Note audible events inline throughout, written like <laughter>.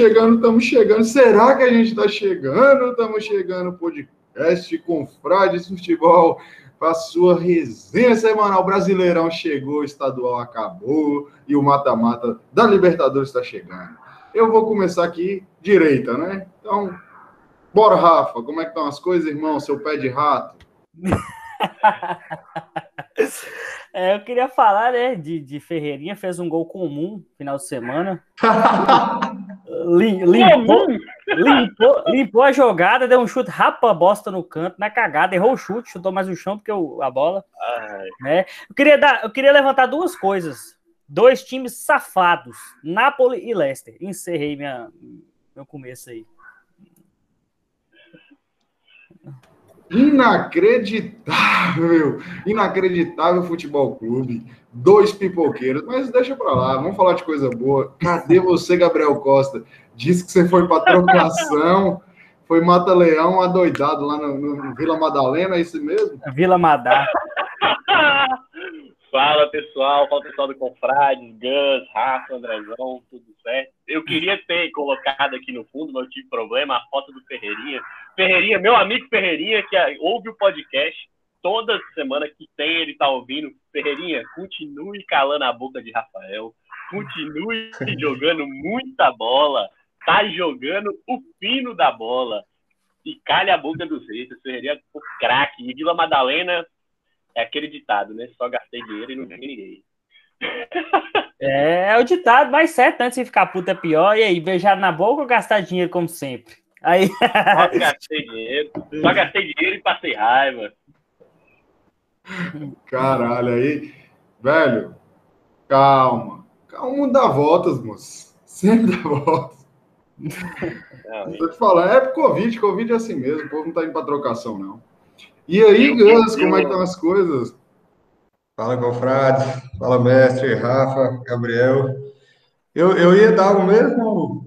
chegando, estamos chegando. Será que a gente está chegando? Estamos chegando. Podcast com Frades Futebol para sua resenha semanal. Brasileirão chegou, estadual acabou e o mata-mata da Libertadores está chegando. Eu vou começar aqui direita, né? Então, bora, Rafa. Como é que estão as coisas, irmão? Seu pé de rato. <laughs> <laughs> É, eu queria falar, né, de, de Ferreirinha, fez um gol comum final de semana. <laughs> limpou, limpou, limpou, a jogada, deu um chute, rapa bosta no canto, na cagada, errou o chute, chutou mais o chão do que o, a bola. Né? Eu, queria dar, eu queria levantar duas coisas. Dois times safados, Napoli e Leicester. Encerrei minha, meu começo aí. Inacreditável, inacreditável futebol clube, dois pipoqueiros, mas deixa pra lá, vamos falar de coisa boa. Cadê você, Gabriel Costa? Disse que você foi pra trocação, foi Mata-Leão adoidado lá no, no, Vila Madalena, é isso mesmo? Vila Madá. Fala pessoal, fala pessoal do Confrades, Gus, Rafa, Andrezão, tudo certo? Eu queria ter colocado aqui no fundo, mas eu tive problema, a foto do Ferreirinha. Ferreirinha, meu amigo Ferreirinha, que ouve o podcast toda semana que tem, ele tá ouvindo. Ferreirinha, continue calando a boca de Rafael, continue <laughs> jogando muita bola, tá jogando o fino da bola. E calha a boca dos reis, Ferreirinha, o craque. E Vila Madalena, é aquele ditado, né? Só gastei dinheiro e não ganhei ninguém. É, é o ditado mais certo, antes de ficar puta é pior. E aí, beijar na boca ou gastar dinheiro como sempre? Aí... Só gastei dinheiro, só gastei dinheiro e passei raiva. Caralho, aí, velho, calma. Calma, dá voltas, moço. Sempre dá voltas. Não, Tô te falando, é Covid, Covid é assim mesmo, o povo não tá indo pra trocação, não. E aí, Gus, como é que estão as coisas? Fala, confrade. Fala, mestre, Rafa, Gabriel. Eu, eu ia dar o mesmo,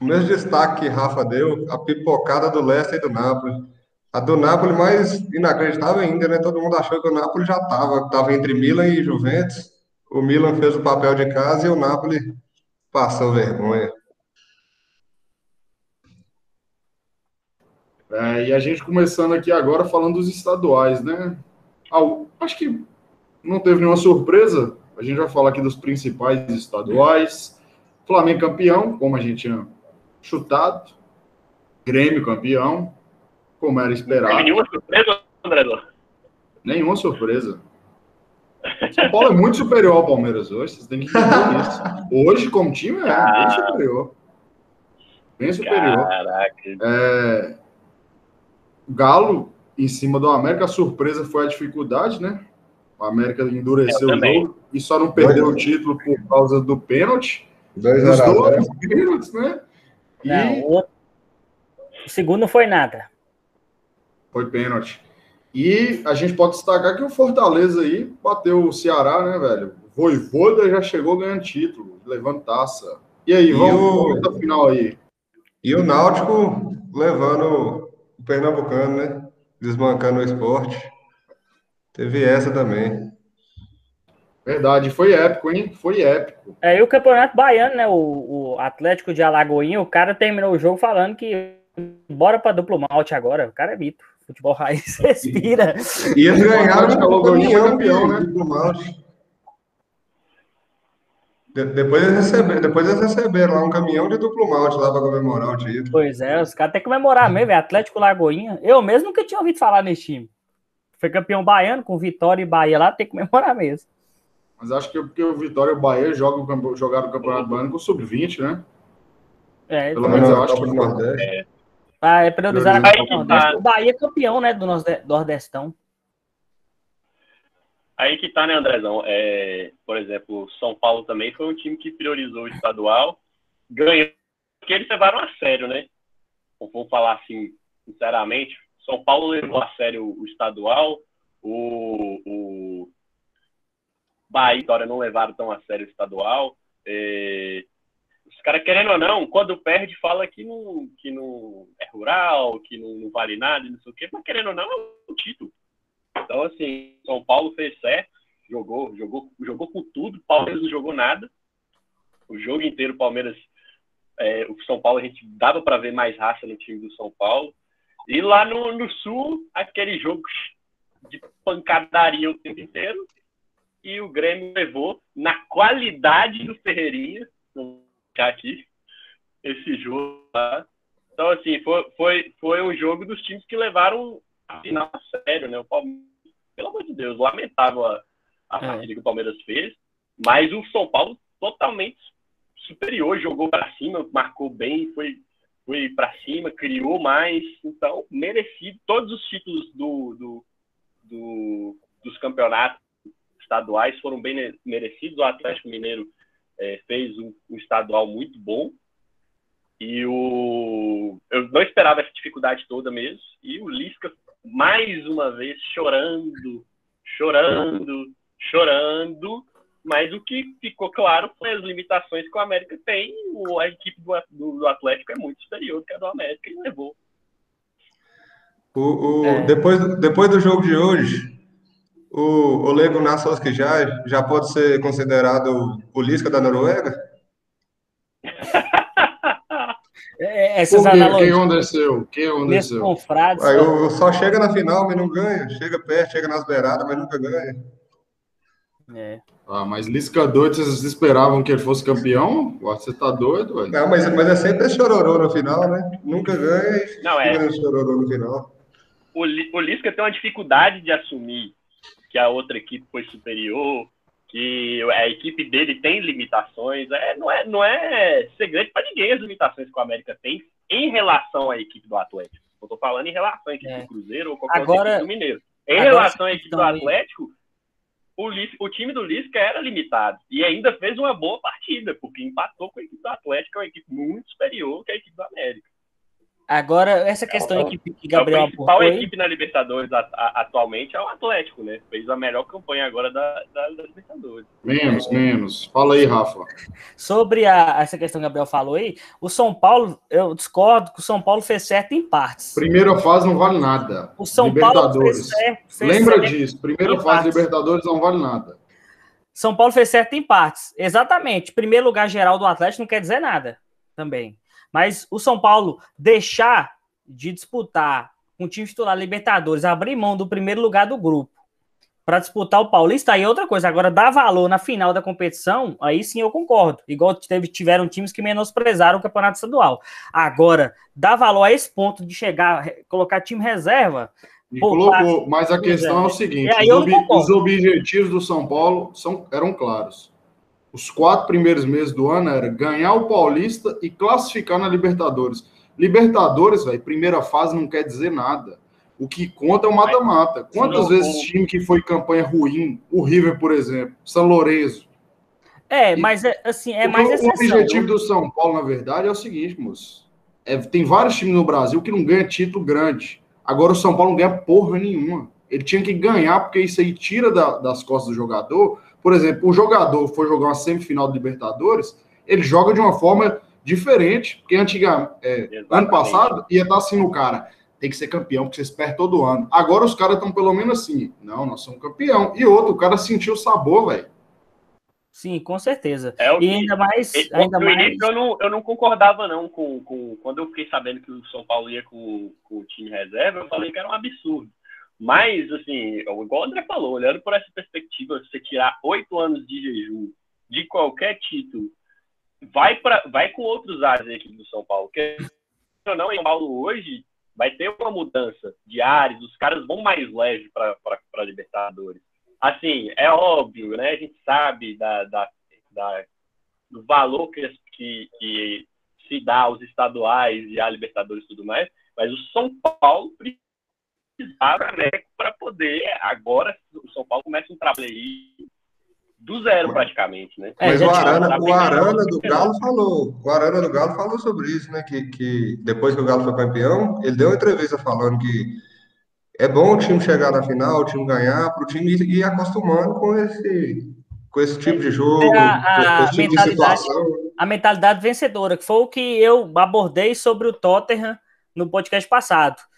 o mesmo destaque que Rafa deu, a pipocada do Leicester e do Napoli. A do Napoli mais inacreditável ainda, né? Todo mundo achou que o Napoli já estava tava entre Milan e Juventus. O Milan fez o papel de casa e o Napoli passou vergonha. É, e a gente começando aqui agora falando dos estaduais, né? Ah, acho que não teve nenhuma surpresa. A gente vai falar aqui dos principais estaduais. Flamengo campeão, como a gente tinha chutado. Grêmio campeão, como era esperado. Nenhuma surpresa, André? Nenhuma surpresa. São Paulo é muito superior ao Palmeiras hoje, vocês têm que entender <laughs> isso. Hoje, como time, é bem superior. Bem superior. Caraca. É, Galo em cima do América, a surpresa foi a dificuldade, né? O América endureceu o jogo e só não perdeu o título por causa do pênalti. Dois Dos dois pênaltis, né? E... Não, o segundo não foi nada. Foi pênalti. E a gente pode destacar que o Fortaleza aí bateu o Ceará, né, velho? O Voivoda já chegou ganhando título, levando taça. E aí, vamos, e o... final aí. E o Náutico levando o Pernambucano, né? Desbancando o esporte. Teve essa também. Verdade, foi épico, hein? Foi épico. É, e o Campeonato Baiano, né? O, o Atlético de Alagoinha, o cara terminou o jogo falando que bora para duplo malte agora. O cara é mito. Futebol raiz <laughs> respira. E eles ganharam de Alagoinha campeão, né? Duplo malte. De, depois, eles receberam, depois eles receberam lá um caminhão de duplo malte lá para comemorar o título. Pois é, os caras têm que comemorar mesmo, é Atlético Lagoinha. Eu mesmo nunca tinha ouvido falar nesse time. Foi campeão baiano com Vitória e Bahia lá, tem que comemorar mesmo. Mas acho que é porque o Vitória e o Bahia jogam, jogaram o Campeonato Baiano com sub-20, né? É, Pelo menos eu acho que Nordeste. É. Ah, é priorizar a Copa Nordeste. O Bahia é campeão, né, do Nordestão. Aí que tá, né, Andrezão? É, por exemplo, São Paulo também foi um time que priorizou o estadual, ganhou, porque eles levaram a sério, né? Vamos falar assim, sinceramente, São Paulo levou a sério o estadual, o, o Bahia e não levaram tão a sério o estadual. É, os caras, querendo ou não, quando perde, fala que não, que não é rural, que não, não vale nada, não sei o quê, mas querendo ou não, é um título. Então, assim, São Paulo fez certo, jogou, jogou, jogou com tudo, Palmeiras não jogou nada. O jogo inteiro, Palmeiras É, o São Paulo, a gente dava para ver mais raça no time do São Paulo. E lá no, no Sul, aquele jogo de pancadaria o tempo inteiro. E o Grêmio levou na qualidade do Ferreirinha. Vou aqui esse jogo lá. Então, assim, foi, foi, foi um jogo dos times que levaram final sério, né? O Palmeiras, pelo amor de Deus, lamentável a, a é. partida que o Palmeiras fez. Mas o São Paulo totalmente superior, jogou para cima, marcou bem, foi, foi para cima, criou mais. Então, merecido. Todos os títulos do, do, do, dos campeonatos estaduais foram bem merecidos. O Atlético Mineiro é, fez um, um, estadual muito bom. E o eu não esperava essa dificuldade toda mesmo. E o Lisca, mais uma vez, chorando, chorando, chorando. Mas o que ficou claro foi as limitações que o América tem. A equipe do, do Atlético é muito superior que a do América e levou. O, o é. depois, depois do jogo de hoje, o Olego Nassoski já, já pode ser considerado o Lisca da Noruega? É, essas Por analogias. Quem aconteceu? Quem aconteceu? Confrades, Aí, eu, só chega na final, mas não ganha. Chega perto, chega nas beiradas, mas nunca ganha. É. Ah, mas Lisca doido, vocês esperavam que ele fosse campeão? Você tá doido, velho? Não, mas, mas é sempre chororô no final, né? Nunca ganha e não, é. chororô no final. O, o Lisca tem uma dificuldade de assumir que a outra equipe foi superior, que a equipe dele tem limitações. É, não, é, não é segredo para ninguém as limitações que o América tem em relação à equipe do Atlético. Eu estou falando em relação à equipe é. do Cruzeiro ou qualquer Agora, outra equipe do Mineiro. Em relação à equipe do Atlético, o, o time do Lisca era limitado e ainda fez uma boa partida, porque empatou com a equipe do Atlético, que é uma equipe muito superior que a equipe do América. Agora, essa questão é, que, que Gabriel A principal equipe na Libertadores a, a, atualmente é o Atlético, né? Fez a melhor campanha agora da, da, da Libertadores. Menos, menos. Fala aí, Rafa. Sobre a, essa questão que o Gabriel falou aí, o São Paulo, eu discordo que o São Paulo fez certo em partes. Primeira fase não vale nada. O São Paulo fez certo. Fez Lembra certo disso, primeira fase partes. Libertadores não vale nada. São Paulo fez certo em partes. Exatamente. Primeiro lugar geral do Atlético não quer dizer nada também. Mas o São Paulo deixar de disputar com um time titular Libertadores, abrir mão do primeiro lugar do grupo para disputar o Paulista, aí é outra coisa. Agora, dar valor na final da competição, aí sim eu concordo. Igual teve, tiveram times que menosprezaram o campeonato estadual. Agora, dar valor a esse ponto de chegar, colocar time reserva. Colocou, mas a questão é, é o seguinte: os, ob, os, objetivos do São Paulo são, eram claros os quatro primeiros meses do ano era ganhar o Paulista e classificar na Libertadores. Libertadores, velho, primeira fase não quer dizer nada. O que conta é o mata-mata. Quantas vezes time que foi campanha ruim, o River, por exemplo, São Lourenço. É, mas é, assim, é mais exceção. O objetivo do São Paulo, na verdade, é o seguinte, moço. É, tem vários times no Brasil que não ganham título grande. Agora o São Paulo não ganha porra nenhuma. Ele tinha que ganhar, porque isso aí tira da, das costas do jogador por exemplo, o jogador for jogar uma semifinal de Libertadores, ele joga de uma forma diferente, porque antigamente, é, ano passado, ia estar assim no cara, tem que ser campeão, porque vocês perdem todo ano. Agora os caras estão pelo menos assim, não, nós somos campeão. E outro, o cara sentiu o sabor, velho. Sim, com certeza. É e ainda mais. ainda no mais... início eu não, eu não concordava, não, com, com. Quando eu fiquei sabendo que o São Paulo ia com, com o time reserva, eu falei que era um absurdo. Mas, assim, igual o André falou, olhando por essa perspectiva, você tirar oito anos de jejum de qualquer título, vai, pra, vai com outros ares aqui do São Paulo. Porque, ou não, em São Paulo hoje vai ter uma mudança de ares, os caras vão mais leve para Libertadores. Assim, é óbvio, né? A gente sabe da, da, da do valor que, que, que se dá aos estaduais e à Libertadores e tudo mais, mas o São Paulo precisava né, para poder. Agora, o São Paulo começa um trabalho aí do zero praticamente, né? Mas é, o Arana, o Arana do Galo falou, o Arana do Galo falou sobre isso, né? Que, que depois que o Galo foi campeão, ele deu uma entrevista falando que é bom o time chegar na final, o time ganhar, para o time ir, ir, acostumando com esse, com esse tipo de jogo, a, a com esse tipo de situação. A mentalidade vencedora, que foi o que eu abordei sobre o Tottenham no podcast passado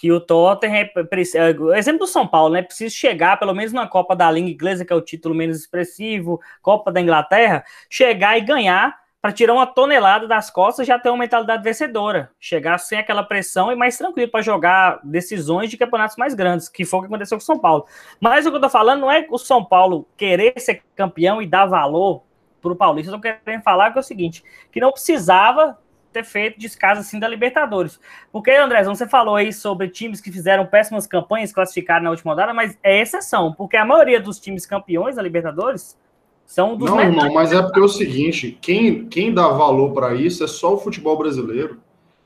que o Tottenham, é, exemplo do São Paulo, né, precisa chegar pelo menos na Copa da Língua Inglesa, que é o título menos expressivo, Copa da Inglaterra, chegar e ganhar para tirar uma tonelada das costas já ter uma mentalidade vencedora, chegar sem aquela pressão e mais tranquilo para jogar decisões de campeonatos mais grandes, que foi o que aconteceu com o São Paulo. Mas o que eu tô falando não é o São Paulo querer ser campeão e dar valor pro Paulista, eu tô querendo falar que é o seguinte, que não precisava ter feito descaso assim da Libertadores. Porque, André, você falou aí sobre times que fizeram péssimas campanhas, classificaram na última rodada, mas é exceção, porque a maioria dos times campeões da Libertadores são dos Não, irmão, mas é porque é o seguinte, quem, quem dá valor para isso é só o futebol brasileiro.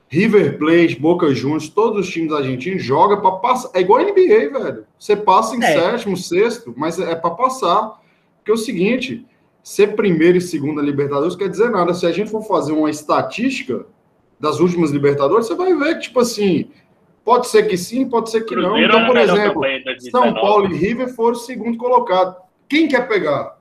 River Plate, Boca Juniors, todos os times argentinos jogam para passar. É igual a NBA, velho. Você passa em é. sétimo, sexto, mas é para passar. Porque é o seguinte, ser primeiro e segundo na Libertadores quer dizer nada. Se a gente for fazer uma estatística das últimas Libertadores, você vai ver que, tipo assim, pode ser que sim, pode ser que Cruzeiro não. Então, por exemplo, São Paulo e River foram o segundo colocado. Quem quer pegar?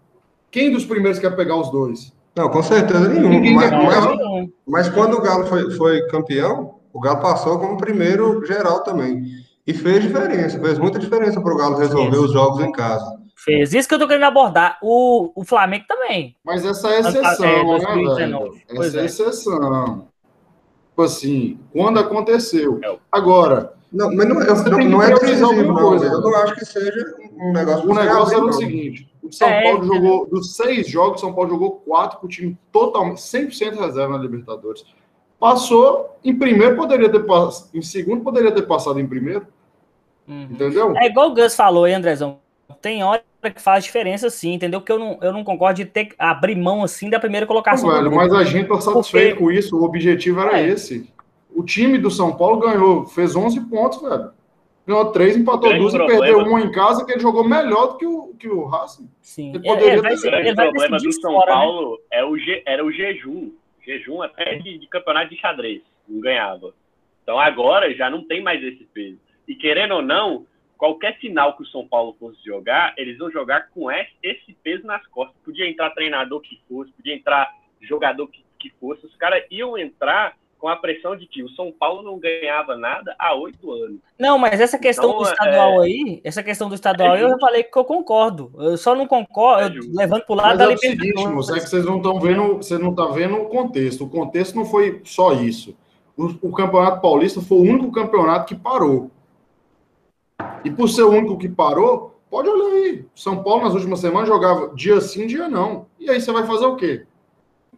Quem dos primeiros quer pegar os dois? Não, com certeza nenhum. Mas, mas, mas, quando o Galo foi, foi campeão, o Galo passou como primeiro geral também. E fez diferença, fez muita diferença para o Galo resolver os jogos em casa. Fez. Isso que eu tô querendo abordar. O, o Flamengo também. Mas essa é exceção, é, né, velho? Essa é, é exceção. Tipo assim, quando aconteceu. É Agora. Não, mas não, eu, não, não é decisivo, não. Coisa, eu não acho que seja um negócio. O negócio era o seguinte: o São é, Paulo jogou, dos seis jogos, São Paulo jogou quatro com o time totalmente, 100% reserva na Libertadores. Passou em primeiro, poderia ter passado. Em segundo, poderia ter passado em primeiro. Uhum. Entendeu? É igual o Gus falou aí, Andrezão. Tem hora que faz diferença sim, entendeu? Que eu não, eu não concordo de ter abrir mão assim da primeira colocação. Não, velho, mas a gente tá satisfeito Porque... com isso, o objetivo era é. esse. O time do São Paulo ganhou, fez 11 pontos, velho. Ganhou 3, empatou 2 e perdeu uma em casa, que ele jogou melhor do que o, que o Racing. Sim. Ele poderia é, ter... O grande problema do São fora, né? Paulo né? é o, era o jejum. Jejum até de, de campeonato de xadrez. Não ganhava. Então agora já não tem mais esse peso. E querendo ou não, qualquer final que o São Paulo fosse jogar, eles vão jogar com esse peso nas costas. Podia entrar treinador que fosse, podia entrar jogador que, que fosse, os caras iam entrar com a pressão de que o São Paulo não ganhava nada há oito anos. Não, mas essa questão então, do estadual é... aí, essa questão do estadual, é eu já falei que eu concordo. Eu só não concordo, é levando para o lado mas da é o seguinte, moço, é que vocês não estão vendo, você não está vendo o contexto. O contexto não foi só isso. O, o Campeonato Paulista foi o único campeonato que parou. E por ser o único que parou, pode olhar aí. São Paulo nas últimas semanas jogava dia sim, dia não. E aí você vai fazer o quê?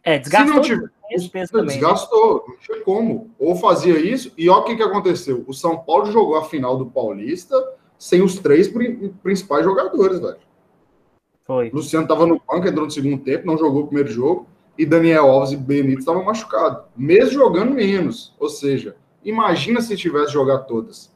É, desgastou. Se não tiver, também, né? desgastou, não tinha como. Ou fazia isso, e olha o que, que aconteceu. O São Paulo jogou a final do Paulista sem os três principais jogadores, velho. Foi. Luciano estava no banco, entrou no segundo tempo, não jogou o primeiro jogo. E Daniel Alves e Benito estavam machucados. Mesmo jogando menos. Ou seja, imagina se tivesse jogado todas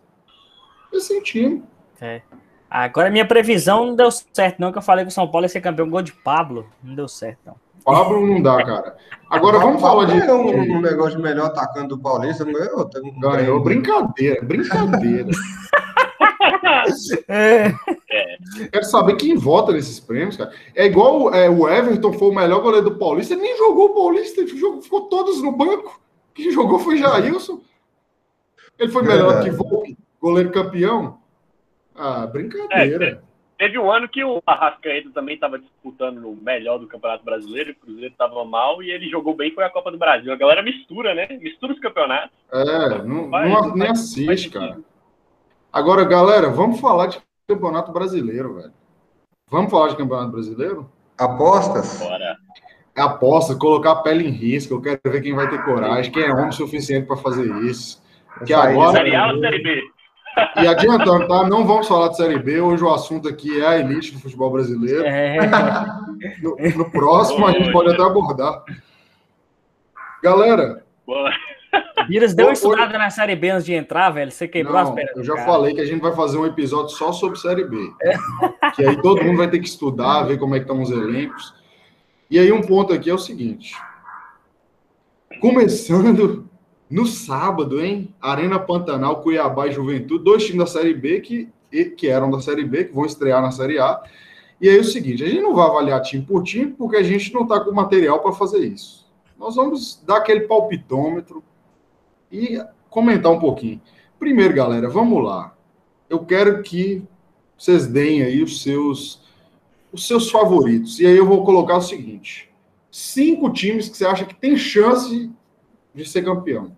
eu senti. É. Agora, minha previsão não deu certo, não, que eu falei que o São Paulo ia ser campeão gol de Pablo. Não deu certo, não. Pablo não dá, cara. Agora vamos falar de. É um, um, negócio de melhor atacante do Paulista, não ganhou? Um ganhou, brincadeira, brincadeira. <laughs> é. Quero saber quem vota nesses prêmios, cara. É igual é, o Everton foi o melhor goleiro do Paulista, ele nem jogou o Paulista, ele jogou, ficou todos no banco. Quem jogou foi Jailson. Ele foi melhor que Volpe goleiro campeão? Ah, brincadeira. É, teve um ano que o Arrascaeta também estava disputando no melhor do Campeonato Brasileiro, o Cruzeiro estava mal e ele jogou bem, foi a Copa do Brasil. A galera mistura, né? Mistura os campeonatos. É, não, vai, não nem assiste, cara. Agora, galera, vamos falar de Campeonato Brasileiro, velho. Vamos falar de Campeonato Brasileiro? Apostas? Bora. Aposta, colocar a pele em risco. Eu quero ver quem vai ter coragem, quem é homem suficiente para fazer isso. Que agora. Série A ou Série B? E adiantando, tá? Não vamos falar de Série B. Hoje o assunto aqui é a elite do futebol brasileiro. É. No, no, próximo a gente pode até abordar. Galera. Boa. Viras deu uma estudada na Série B antes de entrar, velho. Você quebrou não, as pernas. Eu já cara. falei que a gente vai fazer um episódio só sobre Série B. É. Que aí todo mundo vai ter que estudar, ver como é que estão os elencos. E aí um ponto aqui é o seguinte. Começando no sábado, hein? Arena Pantanal, Cuiabá e Juventude, dois times da Série B que, que eram da Série B, que vão estrear na Série A. E aí é o seguinte, a gente não vai avaliar time por time, porque a gente não está com material para fazer isso. Nós vamos dar aquele palpitômetro e comentar um pouquinho. Primeiro, galera, vamos lá. Eu quero que vocês deem aí os seus os seus favoritos. E aí eu vou colocar o seguinte: cinco times que você acha que tem chance de ser campeão.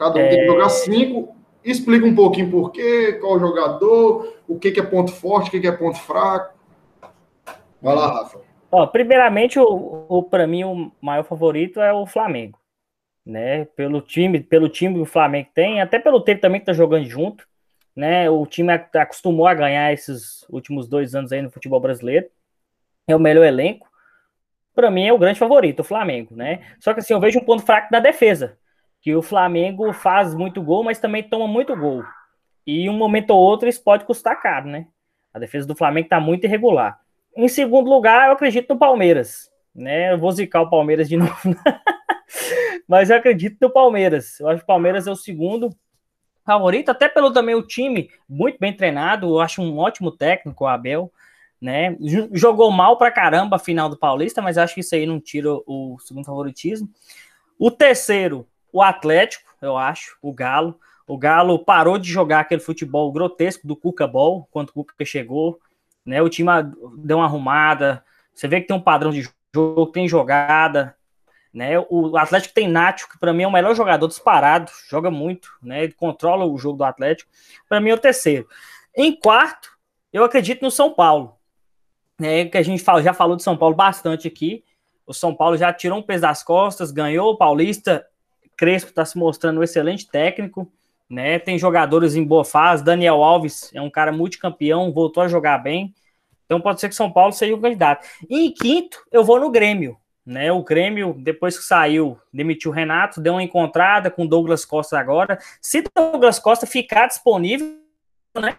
Cada um é... tem que jogar cinco. Explica um pouquinho por quê, qual jogador, o que, que é ponto forte, o que, que é ponto fraco. Vai lá, Rafa. Ó, primeiramente, o, o para mim, o maior favorito é o Flamengo. Né? Pelo time, pelo time que o Flamengo tem, até pelo tempo também que tá jogando junto. Né? O time acostumou a ganhar esses últimos dois anos aí no futebol brasileiro. É o melhor elenco. Para mim é o grande favorito, o Flamengo, né? Só que assim, eu vejo um ponto fraco da defesa, que o Flamengo faz muito gol, mas também toma muito gol. E um momento ou outro isso pode custar caro, né? A defesa do Flamengo está muito irregular. Em segundo lugar, eu acredito no Palmeiras, né? Eu vou zicar o Palmeiras de <laughs> novo, mas eu acredito no Palmeiras. Eu acho que o Palmeiras é o segundo favorito, até pelo também o time muito bem treinado. Eu acho um ótimo técnico, o Abel, né? Jogou mal pra caramba a final do Paulista, mas acho que isso aí não tira o segundo favoritismo. O terceiro, o Atlético, eu acho, o Galo. O Galo parou de jogar aquele futebol grotesco do Cuca Ball quando o Cuca chegou, né? O time deu uma arrumada. Você vê que tem um padrão de jogo, tem jogada, né? O Atlético tem Nacho, que para mim é o melhor jogador disparado, joga muito, né? Ele controla o jogo do Atlético. Para mim é o terceiro. Em quarto, eu acredito no São Paulo, né? Que a gente já falou de São Paulo bastante aqui. O São Paulo já tirou um peso das costas, ganhou o Paulista. Crespo está se mostrando um excelente técnico, né? Tem jogadores em boa fase. Daniel Alves é um cara multicampeão, voltou a jogar bem. Então pode ser que São Paulo seja o candidato. E em quinto, eu vou no Grêmio. Né, o Grêmio, depois que saiu, demitiu o Renato, deu uma encontrada com Douglas Costa agora. Se Douglas Costa ficar disponível, né?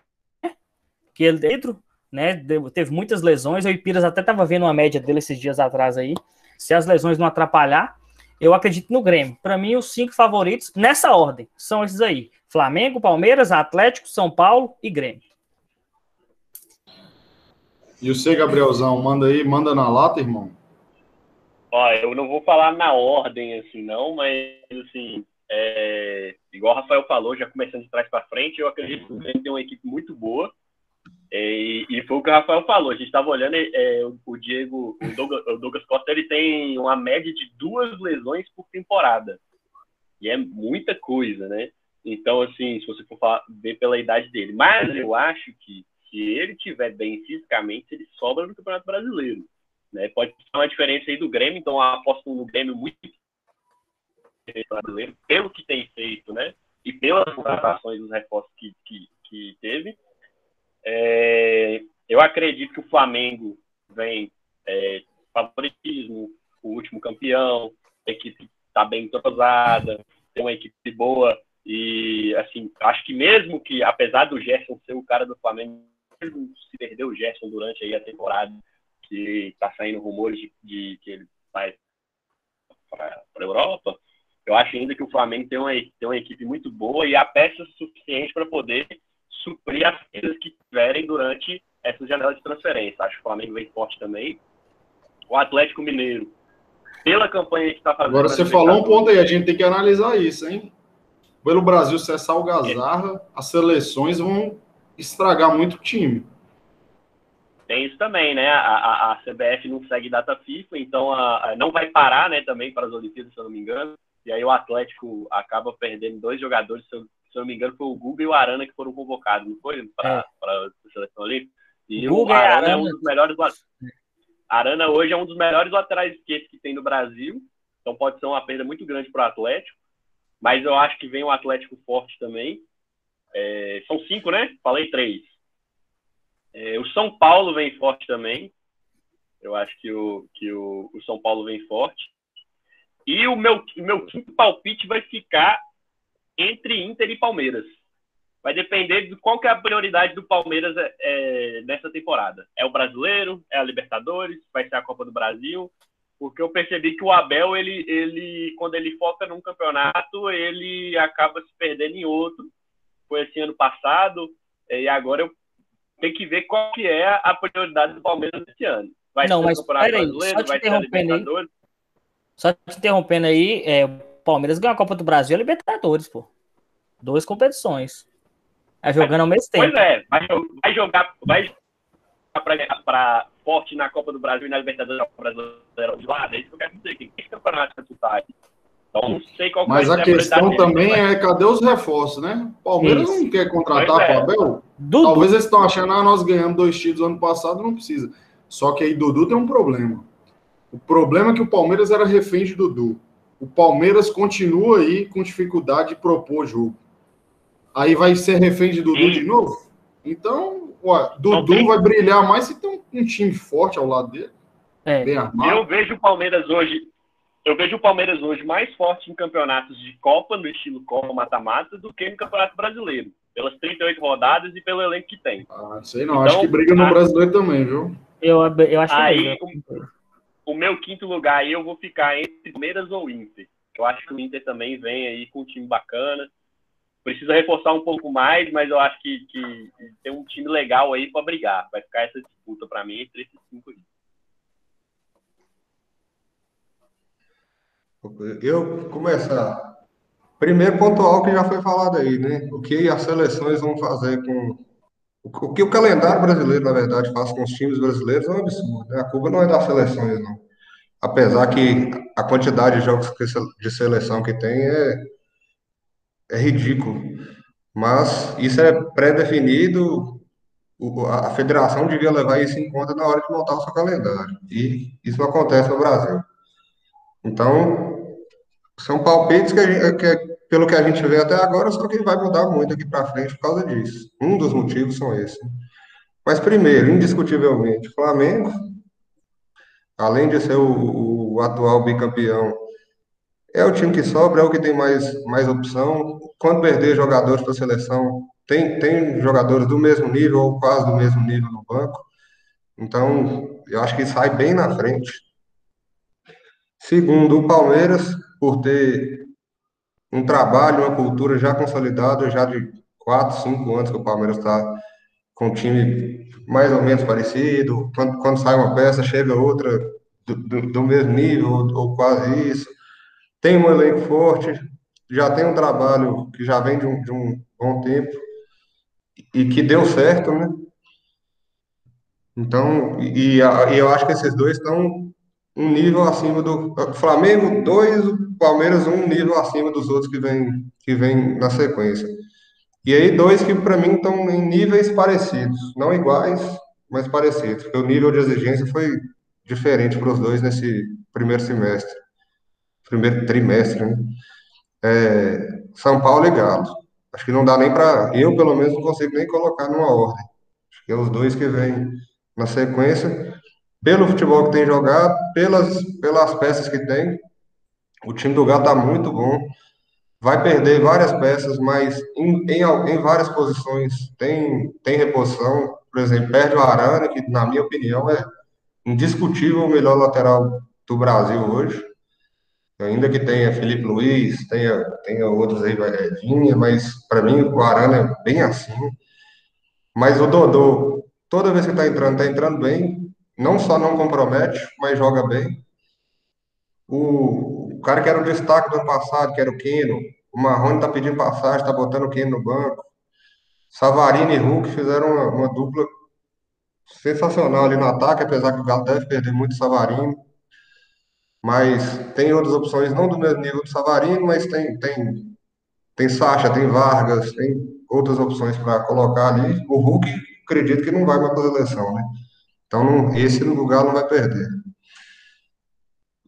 Que ele dentro, né? Teve muitas lesões. O Ipiras até estava vendo uma média dele esses dias atrás aí. Se as lesões não atrapalhar, eu acredito no Grêmio. Para mim, os cinco favoritos, nessa ordem, são esses aí: Flamengo, Palmeiras, Atlético, São Paulo e Grêmio. E você, Gabrielzão, manda aí, manda na lata, irmão. Ó, eu não vou falar na ordem, assim, não, mas, assim, é, igual o Rafael falou, já começando de trás para frente, eu acredito que o Grêmio tem uma equipe muito boa. É, e, e, foi o que o Rafael falou. A gente estava olhando é, o, Diego, o Douglas, o Douglas, Costa, ele tem uma média de duas lesões por temporada. E é muita coisa, né? Então, assim, se você for falar, ver pela idade dele. Mas eu acho que se ele tiver bem fisicamente, ele sobra no Campeonato Brasileiro. Né? Pode ter uma diferença aí do Grêmio, então eu aposto no Grêmio muito brasileiro, pelo que tem feito, né? E pelas contratações dos reforços que, que, que teve. É, eu acredito que o Flamengo vem é, favoritismo, o último campeão, a equipe está bem entrosada, tem uma equipe boa e assim acho que mesmo que apesar do Gerson ser o cara do Flamengo se perdeu o Gerson durante aí a temporada que está saindo rumores de, de, que ele vai para a Europa, eu acho ainda que o Flamengo tem uma, tem uma equipe muito boa e há peças suficientes para poder suprir as coisas que tiverem durante essa janela de transferência. Acho que o Flamengo vem forte também. O Atlético Mineiro, pela campanha que está fazendo. Agora você falou um ponto aí, a gente tem que analisar isso, hein? Pelo Brasil cessar o Gazarra, as seleções vão estragar muito o time. Tem isso também, né? A, a, a CBF não segue data FIFA, então a, não vai parar, né, também para as Olimpíadas, se eu não me engano. E aí o Atlético acaba perdendo dois jogadores, se não me engano, foi o Guga e o Arana que foram convocados, não foi? Para é. a seleção olímpica. E o, o Arana, Arana, é um dos melhores. Arana hoje é um dos melhores laterais esquerdos que tem no Brasil. Então pode ser uma perda muito grande para o Atlético. Mas eu acho que vem o Atlético forte também. É, são cinco, né? Falei três. É, o São Paulo vem forte também. Eu acho que o, que o, o São Paulo vem forte. E o meu, meu quinto palpite vai ficar entre Inter e Palmeiras. Vai depender de qual que é a prioridade do Palmeiras é, é, nessa temporada. É o brasileiro? É a Libertadores? Vai ser a Copa do Brasil? Porque eu percebi que o Abel, ele, ele quando ele foca num campeonato, ele acaba se perdendo em outro. Foi assim ano passado. E agora eu tem que ver qual que é a prioridade do Palmeiras esse ano. Vai não, mas peraí, só te interrompendo aí. Só te interrompendo aí, é, Palmeiras ganhou a Copa do Brasil e a Libertadores, pô. Duas competições. Tá jogando ao mesmo tempo. Pois é, vai, vai jogar, vai para forte na Copa do Brasil e na Libertadores Brasileira de lado? É isso que eu quero dizer. Que que campeonato que tu tá Então, não sei qual Mas a questão também é cadê os reforços, né? Palmeiras isso. não quer contratar é. o Abel? Dudu. Talvez eles estão achando, ah, nós ganhamos dois títulos ano passado, não precisa. Só que aí Dudu tem um problema. O problema é que o Palmeiras era refém de Dudu. O Palmeiras continua aí com dificuldade de propor jogo. Aí vai ser refém de Dudu Sim. de novo? Então, ué, Dudu vai brilhar mais se tem um, time forte ao lado dele. É. Bem armado. Eu vejo o Palmeiras hoje. Eu vejo o Palmeiras hoje mais forte em campeonatos de Copa, no estilo Copa Mata-Mata, do que no Campeonato Brasileiro. Pelas 38 rodadas e pelo elenco que tem. Ah, sei não. Então, acho que briga no a... Brasileiro também, viu? Eu, eu acho aí, que o, o meu quinto lugar eu vou ficar entre Palmeiras ou Inter. Eu acho que o Inter também vem aí com um time bacana precisa reforçar um pouco mais, mas eu acho que, que tem um time legal aí para brigar. Vai ficar essa disputa para mim entre esses cinco aí. Eu começar. Primeiro pontual que já foi falado aí, né? O que as seleções vão fazer com. O que o calendário brasileiro, na verdade, faz com os times brasileiros é um absurdo. Né? A culpa não é das seleções, não. Apesar que a quantidade de jogos de seleção que tem é é ridículo. Mas isso é pré-definido, a federação devia levar isso em conta na hora de montar o seu calendário. E isso não acontece no Brasil. Então, são palpites que, gente, que, pelo que a gente vê até agora, só que vai mudar muito aqui para frente por causa disso. Um dos motivos são esses. Mas, primeiro, indiscutivelmente, Flamengo, além de ser o, o atual bicampeão é o time que sobra, é o que tem mais, mais opção. Quando perder jogadores para a seleção, tem, tem jogadores do mesmo nível ou quase do mesmo nível no banco. Então, eu acho que sai bem na frente. Segundo, o Palmeiras, por ter um trabalho, uma cultura já consolidada, já de 4, 5 anos que o Palmeiras está com um time mais ou menos parecido. Quando, quando sai uma peça, chega outra do, do, do mesmo nível, ou, ou quase isso tem um elenco forte, já tem um trabalho que já vem de um, de um bom tempo e que deu certo, né? Então, e, e eu acho que esses dois estão um nível acima do Flamengo, dois, o Palmeiras um nível acima dos outros que vem, que vem na sequência. E aí dois que para mim estão em níveis parecidos, não iguais, mas parecidos, porque o nível de exigência foi diferente para os dois nesse primeiro semestre primeiro trimestre, né? É, São Paulo e Galo. Acho que não dá nem para. Eu, pelo menos, não consigo nem colocar numa ordem. Acho que é os dois que vêm na sequência. Pelo futebol que tem jogado, pelas, pelas peças que tem, o time do Galo está muito bom. Vai perder várias peças, mas em, em, em, várias posições tem, tem reposição. Por exemplo, perde o Arana, que, na minha opinião, é indiscutível o melhor lateral do Brasil hoje. Ainda que tenha Felipe Luiz, tenha, tenha outros aí, Vinha, mas para mim o Arana é bem assim. Mas o Dodô, toda vez que está entrando, está entrando bem. Não só não compromete, mas joga bem. O, o cara que era o destaque do ano passado, que era o Keno, o Marrone está pedindo passagem, está botando o Keno no banco. Savarino e Hulk fizeram uma, uma dupla sensacional ali no ataque, apesar que o Galo deve perder muito Savarino mas tem outras opções, não do mesmo nível do Savarino, mas tem, tem, tem Sacha, tem Vargas, tem outras opções para colocar ali. O Hulk, acredito que não vai mais para a seleção, né? Então, não, esse lugar não vai perder.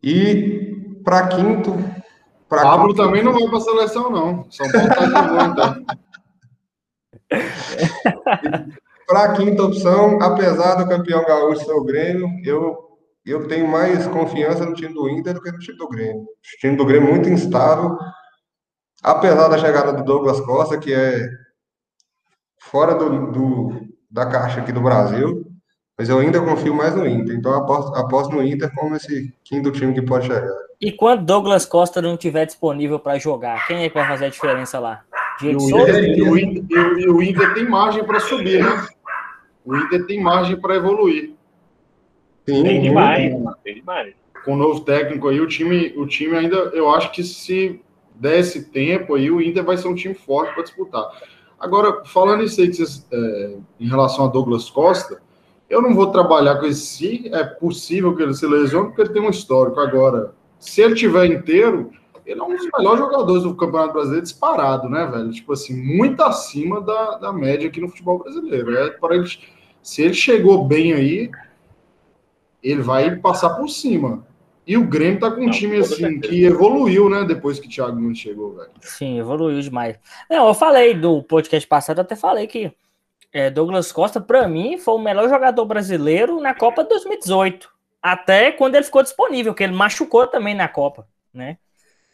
E para quinto. Pra Pablo quinto, também não vai para a seleção, não. São Paulo está de então. <laughs> para a quinta opção, apesar do campeão gaúcho ser o Grêmio, eu eu tenho mais confiança no time do Inter do que no time do Grêmio. O time do Grêmio é muito instável, apesar da chegada do Douglas Costa, que é fora do, do, da caixa aqui do Brasil, mas eu ainda confio mais no Inter. Então aposto, aposto no Inter como esse quinto time que pode chegar. E quando Douglas Costa não estiver disponível para jogar, quem é que vai fazer a diferença lá? E o, Inter, e, o Inter, e o Inter tem margem para subir, né? O Inter tem margem para evoluir. Sim, tem demais, tem demais. Com o novo técnico aí, o time, o time ainda, eu acho que se desse tempo aí, o Inter vai ser um time forte para disputar. Agora, falando isso aí, vocês, é, em relação a Douglas Costa, Eu não vou trabalhar com esse se é possível que ele se lesione, porque ele tem um histórico. Agora, se ele tiver inteiro, ele é um dos melhores jogadores do Campeonato Brasileiro disparado, né, velho? Tipo assim, muito acima da, da média aqui no futebol brasileiro. É para ele, se ele chegou bem aí, ele vai passar por cima. E o Grêmio tá com um time assim que evoluiu, né? Depois que o Thiago Nunes chegou, velho. Sim, evoluiu demais. Não, eu falei do podcast passado, até falei que é, Douglas Costa, para mim, foi o melhor jogador brasileiro na Copa 2018. Até quando ele ficou disponível, que ele machucou também na Copa, né?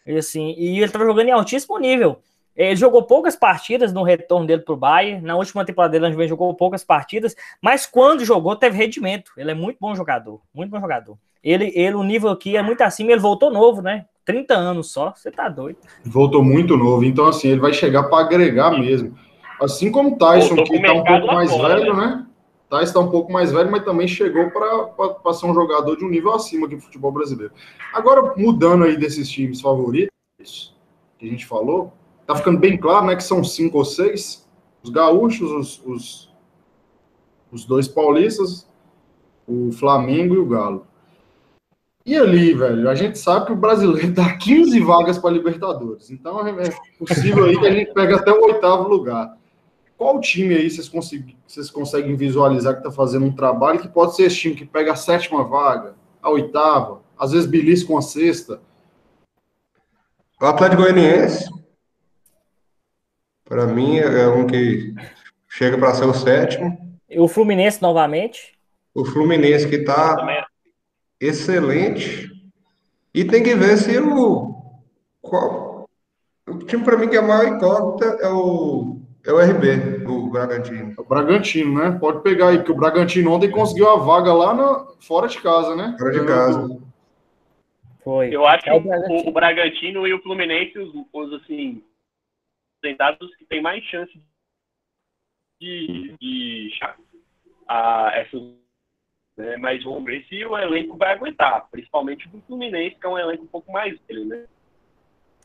E assim, e ele tava jogando em altíssimo nível. Ele jogou poucas partidas no retorno dele pro Bayern. Na última temporada dele, ele jogou poucas partidas, mas quando jogou, teve rendimento. Ele é muito bom jogador, muito bom jogador. Ele, ele, o nível aqui é muito acima, ele voltou novo, né? 30 anos só, você tá doido. Voltou muito novo, então assim, ele vai chegar para agregar mesmo. Assim como o Tyson, voltou que tá um pouco mais fora, velho, né? né? Tyson tá um pouco mais velho, mas também chegou para ser um jogador de um nível acima do futebol brasileiro. Agora, mudando aí desses times favoritos que a gente falou, tá ficando bem claro, né, que são cinco ou seis, os gaúchos, os, os, os dois paulistas, o Flamengo e o Galo. E ali, velho, a gente sabe que o brasileiro <laughs> dá 15 vagas para Libertadores. Então é possível aí que a gente pegue até o oitavo lugar. Qual time aí vocês, conseguem, vocês conseguem visualizar que está fazendo um trabalho que pode ser esse time que pega a sétima vaga, a oitava, às vezes belisca com a sexta? O Atlético Goianiense, para mim, é um que chega para ser o sétimo. E o Fluminense novamente? O Fluminense que está excelente. E tem que ver se o. Qual, o time para mim que é a maior incógnita é o, é o RB, o Bragantino. O Bragantino, né? Pode pegar aí, porque o Bragantino ontem conseguiu a vaga lá na, fora de casa, né? Fora de casa. Foi. Eu acho que é o, o, Bragantino e o Fluminense, os, os assim, tentados que tem mais chance de, de a essas né? Mas vamos ver se o elenco vai aguentar, principalmente do Fluminense, que é um elenco um pouco mais velho, né?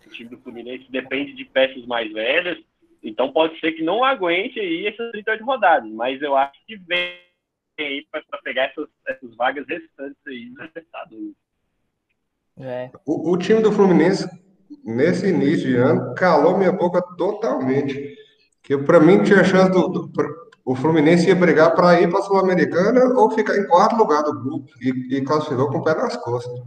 O time do Fluminense depende de peças mais velhas, então pode ser que não aguente aí essas 38 rodadas, mas eu acho que vem aí para pegar essas, essas, vagas restantes aí do Libertadores. É. O, o time do Fluminense, nesse início de ano, calou minha boca totalmente. Que para mim tinha chance do, do, o Fluminense ia brigar para ir para a Sul-Americana ou ficar em quarto lugar do grupo e, e classificou com o pé nas costas.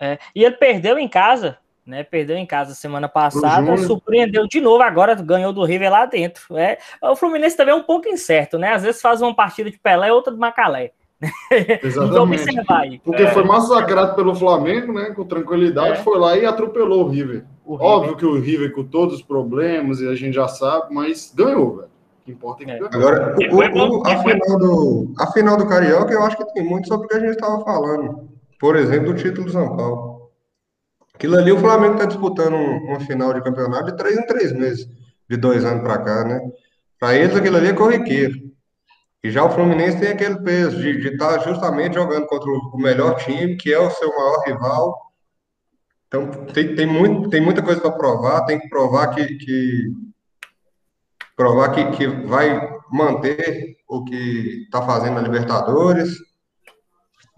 É, e ele perdeu em casa, né? Perdeu em casa semana passada, surpreendeu de novo, agora ganhou do River lá dentro. É, o Fluminense também é um pouco incerto, né? Às vezes faz uma partida de Pelé e outra de Macalé. <laughs> Exatamente. então, Porque é. foi massacrado pelo Flamengo, né? Com tranquilidade, é. foi lá e atropelou o River. o River. Óbvio que o River, com todos os problemas, e a gente já sabe, mas ganhou, velho que importa é que é. Agora, o, o, a, final do, a final do Carioca, eu acho que tem muito sobre o que a gente estava falando. Por exemplo, o título do São Paulo. Aquilo ali, o Flamengo está disputando uma final de campeonato de três em três meses, de dois anos para cá, né? Para eles, aquilo ali é corriqueiro. E já o Fluminense tem aquele peso de estar tá justamente jogando contra o melhor time, que é o seu maior rival. Então, tem, tem, muito, tem muita coisa para provar, tem que provar que, que provar que, que vai manter o que está fazendo na Libertadores.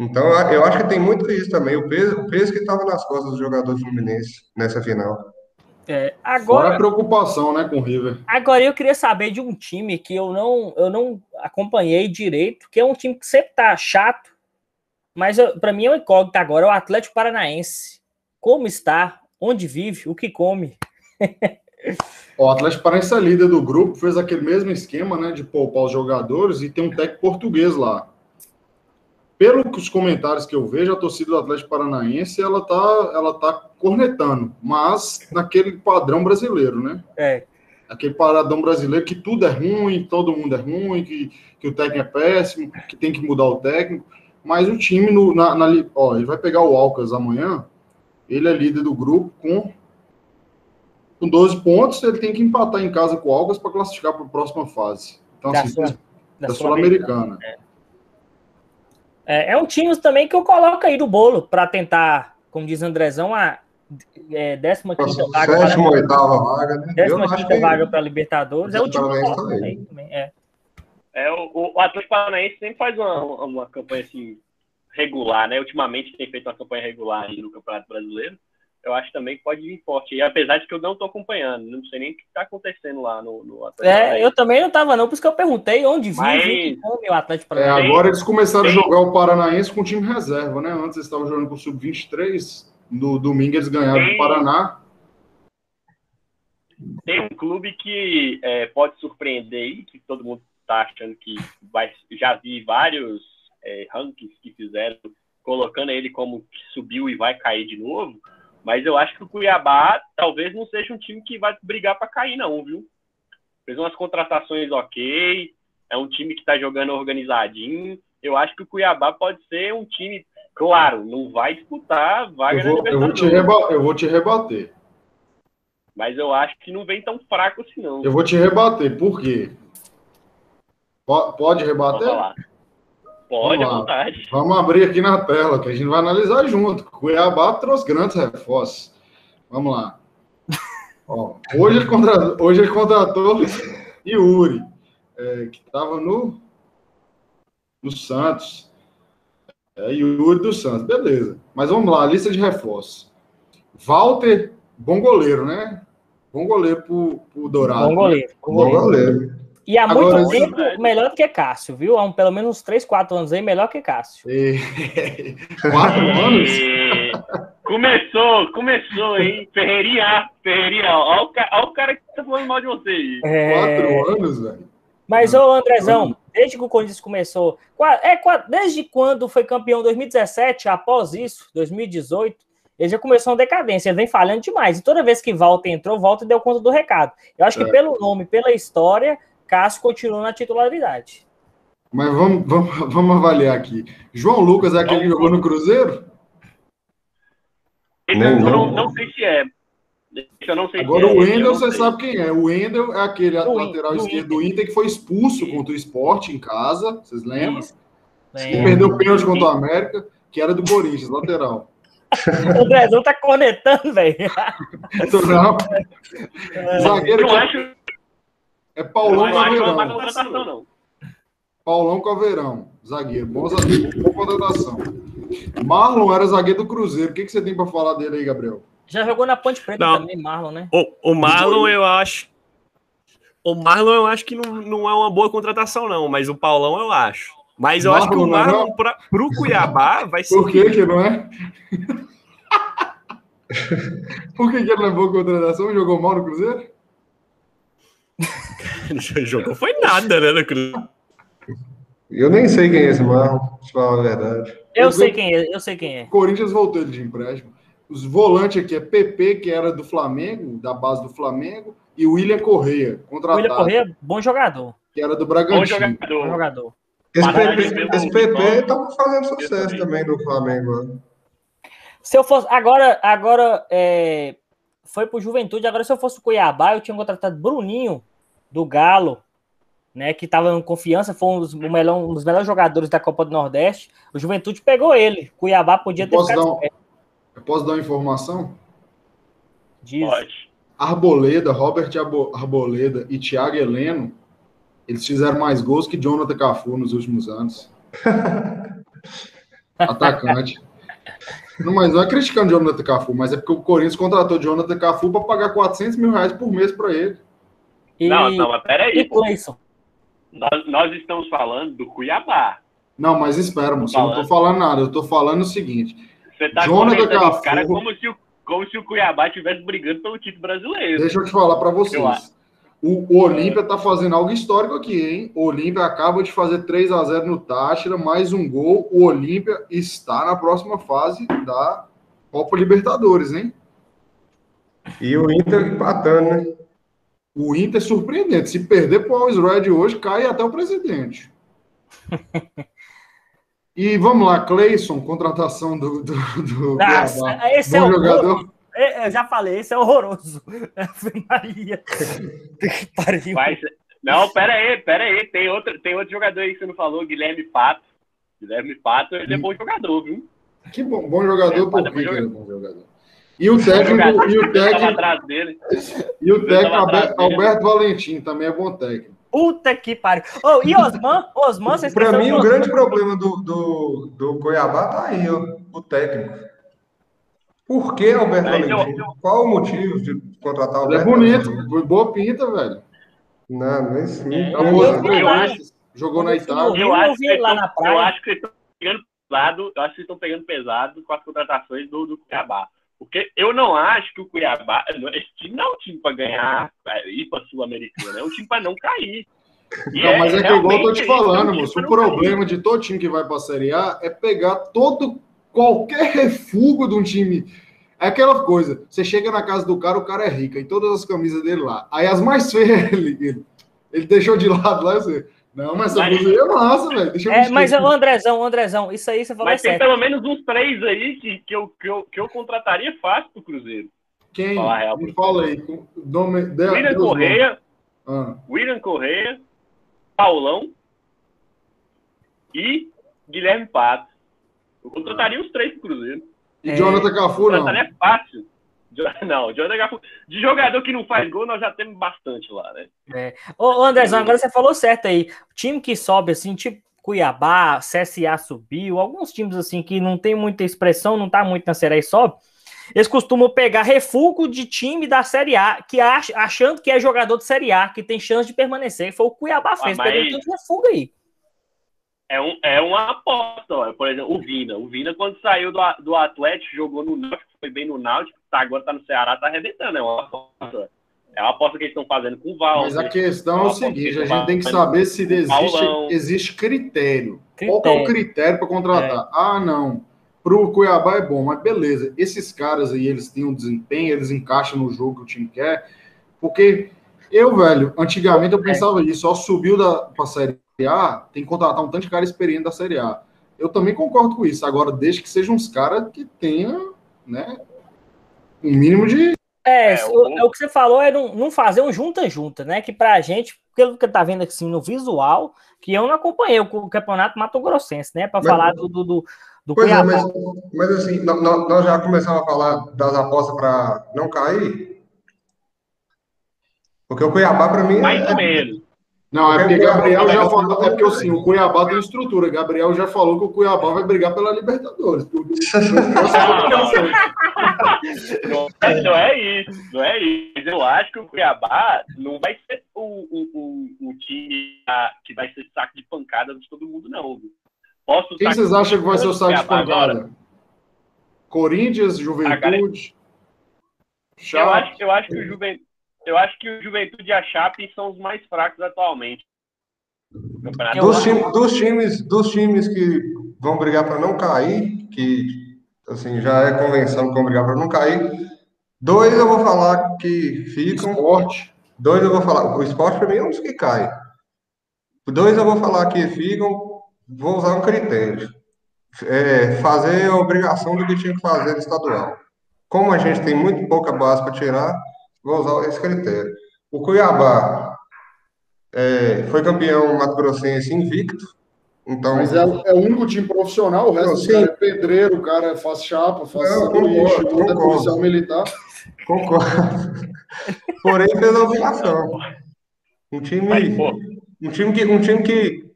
Então, eu acho que tem muito isso também, o peso, o peso que estava nas costas do jogador Fluminense nessa final. É, agora Fora a preocupação, né, com o River. Agora eu queria saber de um time que eu não, eu não acompanhei direito, que é um time que sempre tá chato, mas para mim é um incógnito agora, é o Atlético Paranaense. Como está? Onde vive? O que come? O Atlético Paranaense é líder do grupo, fez aquele mesmo esquema, né, de poupar os jogadores e tem um técnico português lá. Pelos comentários que eu vejo, a torcida do Atlético Paranaense, ela tá, ela tá cornetando, mas naquele padrão brasileiro, né? É. Aquele padrão brasileiro que tudo é ruim, todo mundo é ruim, que, que o técnico é péssimo, que tem que mudar o técnico. Mas o time, no, na, na, ó, ele vai pegar o Alcas amanhã, ele é líder do grupo com com 12 pontos, ele tem que empatar em casa com o Algas para classificar para a próxima fase. Então, da assim, da Sul-Americana. é. É. é, um time também que eu coloco aí no bolo para tentar, como diz Andrezão, a é, 15 vaga. Sétima, oitava vaga, né? 15 vaga para Libertadores. É o time que também. também é. É, o, o Atlético Paranaense sempre faz uma, uma campanha assim regular, né? Ultimamente tem feito uma campanha regular aí no Campeonato Brasileiro. Eu acho também que pode vir forte. E apesar de que eu não estou acompanhando, não sei nem o que está acontecendo lá no, no Atlético. É, eu também não estava não, por isso que eu perguntei onde Mas... vive o Atlético é. É, agora eles começaram a jogar o Paranaense com time reserva, né? Antes eles estavam jogando com o Sub-23. No domingo eles ganharam do Paraná. Tem um clube que é, pode surpreender aí, que todo mundo está achando que vai. Já vi vários é, rankings que fizeram, colocando ele como que subiu e vai cair de novo. Mas eu acho que o Cuiabá talvez não seja um time que vai brigar para cair, não, viu? Fez umas contratações ok, é um time que está jogando organizadinho. Eu acho que o Cuiabá pode ser um time, claro, não vai disputar vaga eu vou, eu vou, te reba eu vou te rebater. Mas eu acho que não vem tão fraco assim, não. Eu vou te rebater, por quê? Pode rebater? Pode, à vontade. Vamos abrir aqui na tela, que a gente vai analisar junto. Cuiabá trouxe grandes reforços. Vamos lá. Ó, hoje, ele contratou, hoje ele contratou <laughs> Yuri, é, que estava no, no Santos. É, Yuri do Santos, beleza. Mas vamos lá, lista de reforços. Walter, bom goleiro, né? Bom goleiro pro, pro Dourado. Bom goleiro. Bom goleiro. Bom goleiro. E há muito Agora, tempo é... melhor do que Cássio, viu? Há um, pelo menos uns 3, 4 anos aí, melhor que Cássio. E... <laughs> quatro anos? Começou, começou, hein? Ferreirinha, Ferreirinha, ó, ó, ó, o cara que tá falando mal de você aí. É... Quatro anos, velho. Mas, ô Andrezão, desde que o Corinthians começou, é, desde quando foi campeão 2017, após isso, 2018, ele já começou uma decadência, ele vem falhando demais. E toda vez que Walter entrou, Walter deu conta do recado. Eu acho que é. pelo nome, pela história, Cássio continua na titularidade. Mas vamos, vamos, vamos avaliar aqui. João Lucas é aquele que jogou no Cruzeiro? Não, não, não, sei se é. Eu não sei Agora se é. o Wendel, você sei. sabe quem é. O Wendel é aquele do lateral do esquerdo do Inter que foi expulso contra o esporte em casa. Vocês lembram? Que perdeu o pênalti contra o América, que era do Corinthians, lateral. <laughs> o Andrezão tá cornetando, velho. <laughs> Não. Zagueiro. Eu acho é Paulão Caveirão. Não. Paulão Caveirão, zagueiro. Bom zagueiro, boa contratação. Marlon era zagueiro do Cruzeiro. O que, que você tem para falar dele aí, Gabriel? Já jogou na Ponte Preta não. também, Marlon, né? O, o Marlon, eu acho. O Marlon, eu acho que não, não é uma boa contratação, não, mas o Paulão eu acho. Mas eu Marlon acho que o Marlon, é para o Cuiabá, vai ser. Por que, que não é? <laughs> Por que, que ele não é boa contratação? Jogou mal no Cruzeiro? <laughs> jogou foi nada, né, no Cruz. Eu nem sei quem é esse Marlon, se falar a verdade. Eu, eu sei quem é, eu sei quem é. Corinthians voltou ele de empréstimo. Os volantes aqui é PP, que era do Flamengo, da base do Flamengo, e o William Correia, contratado. William Correia, bom jogador. Que era do Bragantino. Bom jogador. Bom jogador. Esse PP, esse PP tava fazendo sucesso também no Flamengo. Né? Se eu fosse. Agora, agora é, foi pro Juventude. Agora, se eu fosse o Cuiabá, eu tinha contratado Bruninho do Galo, né, que estava em confiança, foi um dos, melhor, um dos, melhores jogadores da Copa do Nordeste. O Juventude pegou ele. Cuiabá podia ter ficado um, Eu posso dar uma informação? Diz. Pode. Arboleda, Robert Arboleda e Thiago Heleno, eles fizeram mais gols que Jonathan Cafu nos últimos anos. <laughs> Atacante. Não, mas não é criticando Jonathan Cafu, mas é porque o Corinthians contratou Jonathan Cafu para pagar 400 mil reais por mês para ele. E... Não, não, mas peraí. E Cleison? Nós, nós estamos falando do Cuiabá. Não, mas espera, moço. Eu não tô falando nada. Eu tô falando o seguinte. Você tá Jonathan Cafu... cara como se, o, como se o Cuiabá estivesse brigando pelo título brasileiro. Deixa eu te falar para vocês. O, o Olímpia tá fazendo algo histórico aqui, hein? O Olímpia acaba de fazer 3 a 0 no Táchira, mais um gol. O Olímpia está na próxima fase da Copa Libertadores, hein? E o Inter empatando, né? O Inter é surpreendente. Se perder para o Always Red hoje, cai até o presidente. e vamos lá, Cleison, contratação do. do, do Nossa, esse é o jogador. É, eu já falei, esse é horroroso. <laughs> Maria. <laughs> Mas, não, pera aí, pera aí. Tem outro, tem outro jogador aí que você não falou, Guilherme Pato. Guilherme Pato, ele é bom jogador, viu? Que bom, bom jogador, por que é bom jogador? E o técnico, e o técnico, <laughs> e o técnico Alberto, Alberto Valentim também é bom técnico. Puta que pariu. Oh, e Osman? Osman, vocês Para mim, o grande problema do, do, do Cuiabá tá aí, ó, o técnico. Por que Alberto Valentim? Qual o motivo de contratar o Alberto? É bonito, boa pinta, velho. Não, nem sim. É, eu, eu, eu acho, jogou na Itália. Eu acho, que lá na eu acho que estão pegando pesado, eu acho que estão pegando pesado com as contratações do, do Cuiabá. Porque eu não acho que o Cuiabá. Esse time não é um time para ganhar, pra ir para Sul-Americana, é um time para não cair. E não, é, mas é que igual eu tô te falando, moço. O problema cair. de todo time que vai para a Série A é pegar todo qualquer refúgio de um time. É aquela coisa, você chega na casa do cara, o cara é rico, e todas as camisas dele lá. Aí as mais <laughs> feias ele, ele, ele deixou de lado lá, você. Não, mas essa blusa aí é massa, velho. É, mas o Andrezão, Andrezão, isso aí você falou Mas tem certo. pelo menos uns três aí que, que, eu, que, eu, que eu contrataria fácil pro Cruzeiro. Quem? Real, Me fala aí. Nome, de, William Correia, ah. William Correia, Paulão e Guilherme Pato. Eu contrataria ah. os três pro Cruzeiro. E é... Jonathan Cafu, não? Contrataria fácil. <laughs> Não, de jogador que não faz gol, nós já temos bastante lá, né? É. Ô, Andrezão, agora você falou certo aí. Time que sobe assim, tipo Cuiabá, CSA subiu, alguns times assim que não tem muita expressão, não tá muito na Série e sobe, eles costumam pegar refúgio de time da Série A, que ach, achando que é jogador de Série A, que tem chance de permanecer. Foi o Cuiabá fez, ah, mas... pegou refúgio aí é, um, é uma aposta, ó. por exemplo, o Vina. O Vina, quando saiu do, do Atlético, jogou no Náutico, foi bem no Náutico, tá, agora tá no Ceará, tá arrebentando. É uma aposta. É uma aposta que eles estão fazendo com o Val. Mas a questão é o seguinte: a gente tem que saber se existe, existe critério. critério. Qual é o critério para contratar? É. Ah, não. Para o Cuiabá é bom, mas beleza. Esses caras aí, eles têm um desempenho, eles encaixam no jogo que o time quer. Porque eu, velho, antigamente eu pensava isso, só subiu da pra série a, tem que contratar um tanto de cara experiente da Série A. Eu também concordo com isso. Agora, desde que sejam uns caras que tenham, né, um mínimo de. É, é o, é o que você falou é não, não fazer um junta-junta, né? Que pra gente, pelo que tá vendo assim no visual, que eu não acompanhei o campeonato Mato Grossense, né? Para falar do, do, do, do pois é, mas, mas assim, nós, já começamos a falar das apostas para não cair. Porque o Cuiabá, para mim. Mais é, ou menos. Não, é porque Gabriel já falou, é porque assim, o Cuiabá tem estrutura. Gabriel já falou que o Cuiabá vai brigar pela Libertadores. <laughs> não, não é isso, não é isso. Eu acho que o Cuiabá não vai ser o, o, o, o time que vai ser saco de pancada de todo mundo, não. Posso Quem vocês acham que vai ser o saco de pancada? Agora? Corinthians, Juventude? Eu acho, eu acho que o Juventude eu acho que o Juventude e a Chape são os mais fracos atualmente. Dos, time, dos, times, dos times que vão brigar para não cair, que assim já é convenção que vão brigar para não cair, dois eu vou falar que ficam. Esporte. Dois eu vou falar. O esporte para mim é um dos que cai. Dois eu vou falar que ficam. Vou usar um critério. É, fazer a obrigação do que tinha que fazer no estadual. Como a gente tem muito pouca base para tirar, Vou usar esse critério. O Cuiabá é, foi campeão Mato Grossense invicto. Então, Mas é, é, o único time profissional, o resto não, é pedreiro, o cara faz chapa, faz não, concordo, concordo. é policial militar. Concordo. <laughs> Porém, fez a obrigação. Um time, um time que, um time que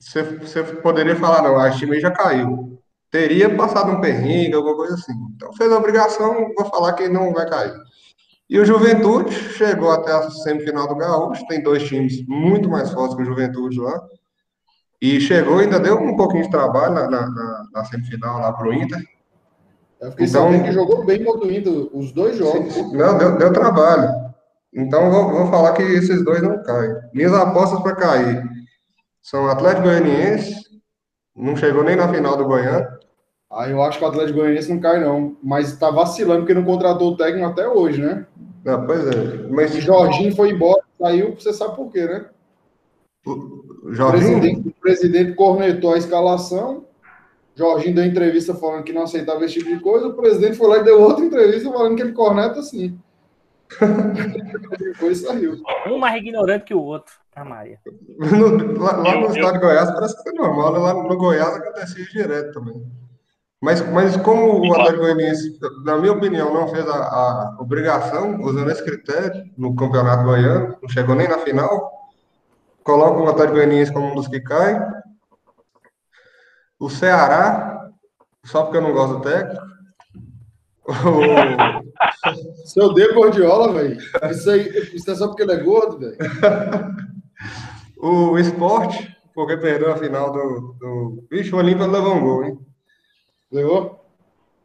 você, você poderia falar, não, esse time já caiu. Teria passado um perrengue, alguma coisa assim. Então fez a obrigação, vou falar que não vai cair. E o Juventude chegou até a semifinal do Gaúcho, tem dois times muito mais fortes que o Juventude lá. E chegou, ainda deu um pouquinho de trabalho na, na, na semifinal lá pro Inter. Eu fiquei então, sabendo que jogou bem contra o Inter, os dois jogos. Não, deu, deu trabalho. Então vou, vou falar que esses dois não caem. Minhas apostas para cair são Atlético Goianiense, não chegou nem na final do Goiânia. Ah, eu acho que o Atlético Goianiense não cai, não. Mas tá vacilando porque não contratou o técnico até hoje, né? Não, pois é. Mas o Jorginho foi embora, saiu, você sabe por quê, né? O, Jorginho? O presidente, o presidente cornetou a escalação. Jorginho deu entrevista falando que não aceitava esse tipo de coisa. O presidente foi lá e deu outra entrevista falando que ele corneta assim. <laughs> Depois saiu. Um mais ignorante que o outro. A Maria. No, lá, lá, no estado de Goiás parece que é normal. Né? Lá no Goiás acontecia direto também. Mas, mas como o Atlético Goianiense, na minha opinião, não fez a, a, obrigação, usando esse critério, no Campeonato Goiano, não chegou nem na final, coloco o Atlético Goianiense como um dos que cai. O Ceará, só porque eu não gosto do técnico. O... Seu odeia Gordiola, velho. Isso, aí, isso é só porque ele é gordo, velho. o esporte, porque perdeu a final do. do... Vixe, o Olímpia levou um gol, hein? Levou?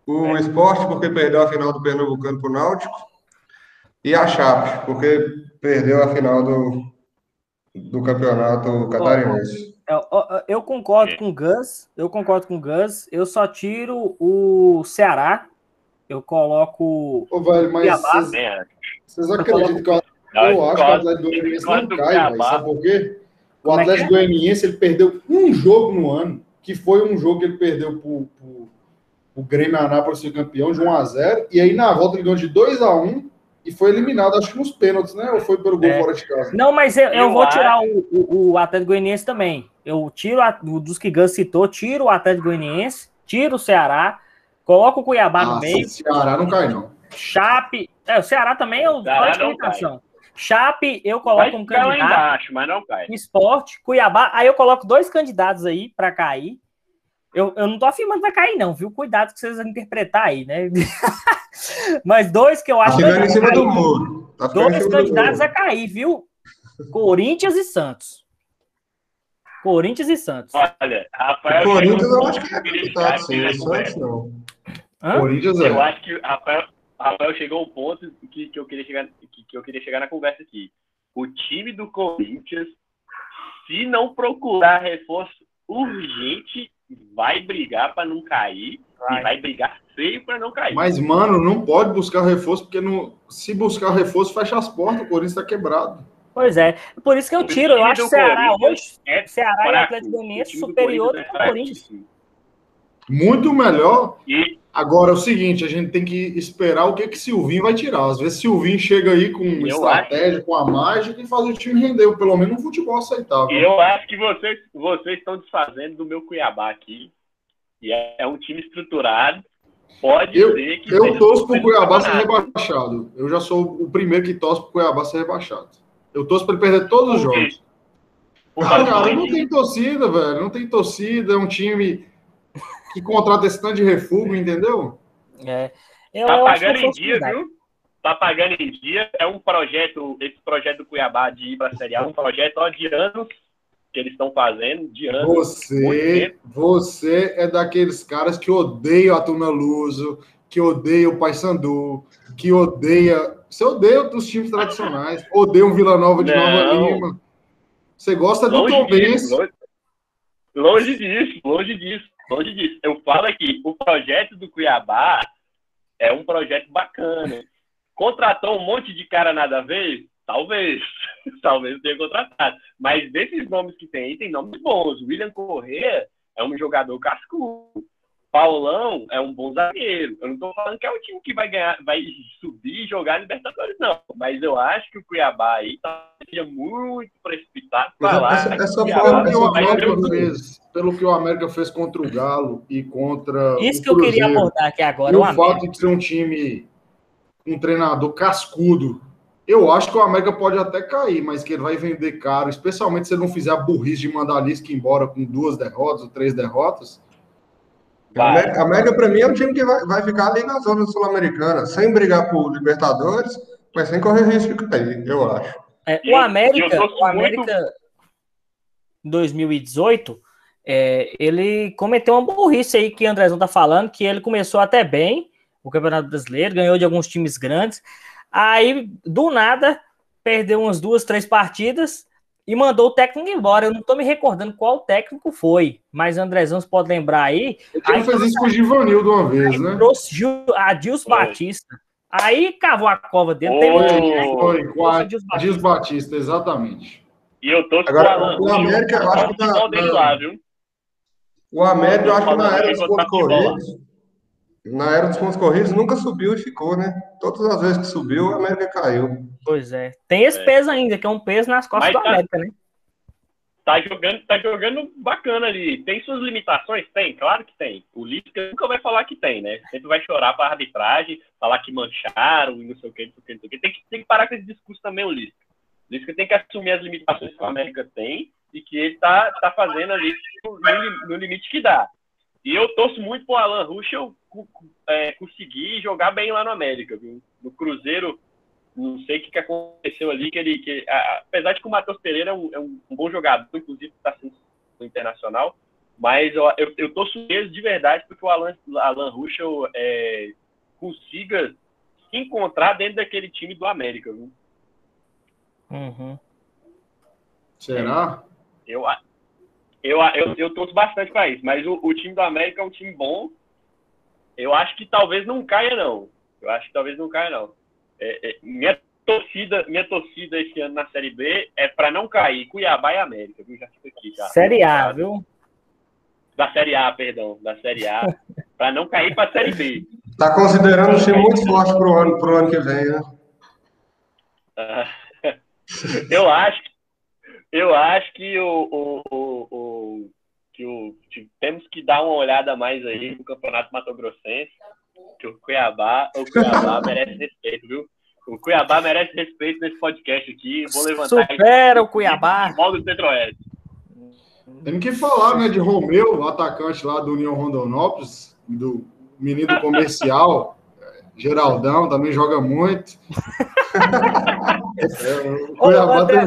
O é. esporte, porque perdeu a final do Pernambucano pro Náutico. E a Chape, porque perdeu a final do, do campeonato catarinense. Eu, eu, eu concordo com o Gus, eu concordo com o Gus, eu só tiro o Ceará, eu coloco. Ô, velho, mas vocês acreditam que eu, eu acho que o Atlético Goianiense não cai, velho? Sabe por quê? O Atlético é é? Goianiense ele perdeu um jogo no ano, que foi um jogo que ele perdeu pro, pro, o Grêmio Anápolis ser campeão de 1 a 0 e aí na volta ele ganhou de 2 a 1 e foi eliminado, acho que nos pênaltis, né? Ou foi pelo gol é. fora de casa? Não, mas eu, eu, eu vou acho... tirar o, o, o Atlético Goianiense também. Eu tiro a, dos que Gus citou, tiro o Atlético Goianiense, tiro o Ceará, coloco o Cuiabá no meio. O Ceará não cai, não. Chape. É, o Ceará também é o de limitação. Chape, eu coloco Vai um candidato. Embaixo, mas não cai. Esporte, Cuiabá. Aí eu coloco dois candidatos aí para cair. Eu, eu não tô afirmando que vai cair, não, viu? Cuidado que vocês vão interpretar aí, né? <laughs> Mas dois que eu acho tá que. em cima cair, do muro. Tá dois candidatos a cair, viu? Corinthians e Santos. Corinthians e Santos. Olha, Rafael. Corinthians eu acho que é candidato, sim. Santos não. Hã? Corinthians é. Eu acho que Rafael, Rafael chegou ao ponto que, que, eu queria chegar, que, que eu queria chegar na conversa aqui. O time do Corinthians, se não procurar reforço urgente, vai brigar para não cair vai. e vai brigar feio para não cair. Mas, mano, não pode buscar reforço, porque no, se buscar reforço, fecha as portas, o Corinthians está quebrado. Pois é, por isso que eu tiro. Eu acho que o Ceará hoje, é Ceará e Atlético Goianiense superior do, do Corinthians. Muito melhor. E... Agora, é o seguinte, a gente tem que esperar o que que Silvinho vai tirar. Às vezes Silvinho chega aí com eu estratégia, acho... com a mágica e faz o time render, pelo menos um futebol aceitável. Eu acho que vocês, vocês estão desfazendo do meu Cuiabá aqui. E é, um time estruturado. Pode eu, ser que. Eu torço para o Cuiabá ser rebaixado. Eu já sou o primeiro que torce para o Cuiabá ser rebaixado. Eu torço para ele perder todos os jogos. Ah, cara, não tem torcida, velho. Não tem torcida. É um time que contrata esse tanto de refúgio, entendeu? É. Eu, tá pagando em dia, viu? Tá pagando em dia. É um projeto, esse projeto do Cuiabá de ir para a Série A, um projeto ó, de anos que eles estão fazendo, de anos. Você, você é daqueles caras que odeia a Tuna Luso, que odeia o Paysandu, que odeia. Você odeia os times tradicionais, odeia um Vila Nova de Não. Nova Lima. Você gosta do Tom Benz. Longe, longe disso, longe disso, longe disso. Eu falo aqui, o projeto do Cuiabá é um projeto bacana. Contratou um monte de cara nada a ver? Talvez. <laughs> Talvez tenha contratado. Mas desses nomes que tem aí, tem nomes bons. William Correa é um jogador cascudo. Paulão é um bom zagueiro. Eu não estou falando que é o time que vai ganhar, vai subir e jogar Libertadores, não. Mas eu acho que o Cuiabá aí tá muito precipitado para lá. Essa, essa forma que o América fez, pelo que o América fez contra o Galo e contra. Isso que eu queria abordar aqui agora. E o, o fato de ser um time, um treinador cascudo. Eu acho que o América pode até cair, mas que ele vai vender caro, especialmente se ele não fizer a burrice de mandar a Lisca embora com duas derrotas ou três derrotas a América, para mim, é um time que vai, vai ficar ali na zona sul-americana, sem brigar por Libertadores, mas sem correr risco de cair, eu acho. É, o América, o América em 2018, é, ele cometeu uma burrice aí que o Andrezão tá falando, que ele começou até bem o Campeonato Brasileiro, ganhou de alguns times grandes, aí, do nada, perdeu umas duas, três partidas, e mandou o técnico embora. Eu não estou me recordando qual técnico foi, mas Andrezão você pode lembrar aí. Ele fez isso com o Givanil de uma vez, né? Trouxe a Dilson Batista. Aí cavou a cova dele. Oh, tem foi, com a Dilson Batista, exatamente. E eu tô Agora, o América, eu acho que na, na, o América, eu acho que na era dos pontos corridos, na era dos pontos corridos, nunca subiu e ficou, né? Todas as vezes que subiu, a América caiu. Pois é. Tem esse é. peso ainda, que é um peso nas costas Mas do tá, América, né? Tá jogando, tá jogando bacana ali. Tem suas limitações? Tem, claro que tem. O Lisca nunca vai falar que tem, né? Sempre vai chorar para arbitragem, falar que mancharam e não sei o que, não sei o que, não sei o que. Tem que, tem que parar com esse discurso também, o Lisca. Isso que tem que assumir as limitações que o América tem e que ele tá, tá fazendo ali no, no limite que dá. E eu torço muito pro Alan Ruschel é, conseguir jogar bem lá no América, viu? No Cruzeiro, não sei o que, que aconteceu ali, que ele. Que, a, apesar de que o Matheus Pereira é um, é um, bom jogador, inclusive está sendo internacional, mas eu, eu, eu torço mesmo de verdade porque o Alan, Alan Ruschel é, consiga se encontrar dentro daquele time do América, viu? Uhum. Será? Eu, eu, eu, eu torço bastante para isso, mas o, o time do América é um time bom. Eu acho que talvez não caia, não. Eu acho que talvez não caia, não. É, é, minha torcida, minha torcida esse ano na Série B é para não cair Cuiabá e América, viu? Já fica aqui, já. Série A, viu? Da Série A, perdão, da Série A, <laughs> para não cair para a Série B. Tá considerando um time muito forte pro ano, pro ano que vem, né? <laughs> eu acho, eu acho que o, o, o, o que o, temos que dar uma olhada mais aí no Campeonato Mato Grossense que o Cuiabá, o Cuiabá <laughs> merece respeito, viu? O Cuiabá merece respeito nesse podcast aqui. Vou levantar Supera o Cuiabá. do Centro-Oeste. Tem que falar, né, de Romeu, o atacante lá do União Rondonópolis, do menino comercial, <laughs> Geraldão, também joga muito. <laughs> é, o Cuiabá Ô, tem,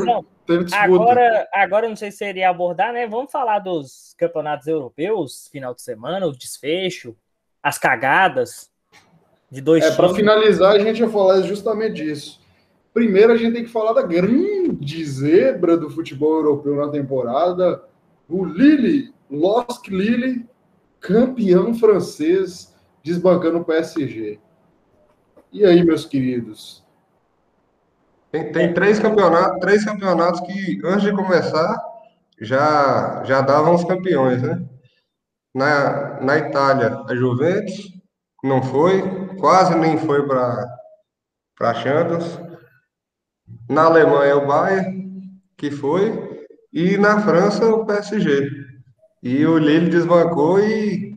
tem disputa. Agora, agora, não sei se seria abordar, né? Vamos falar dos campeonatos europeus, final de semana, o desfecho, as cagadas de dois É, para finalizar, a gente vai falar justamente disso. Primeiro, a gente tem que falar da grande zebra do futebol europeu na temporada, o Lille, Losk Lille, campeão francês, desbancando o PSG. E aí, meus queridos? Tem, tem três campeonatos, três campeonatos que antes de começar já já davam os campeões, né? Na, na Itália, a Juventus não foi, quase nem foi para a Champions. Na Alemanha, o Bayern, que foi, e na França, o PSG. E o Lille desbancou e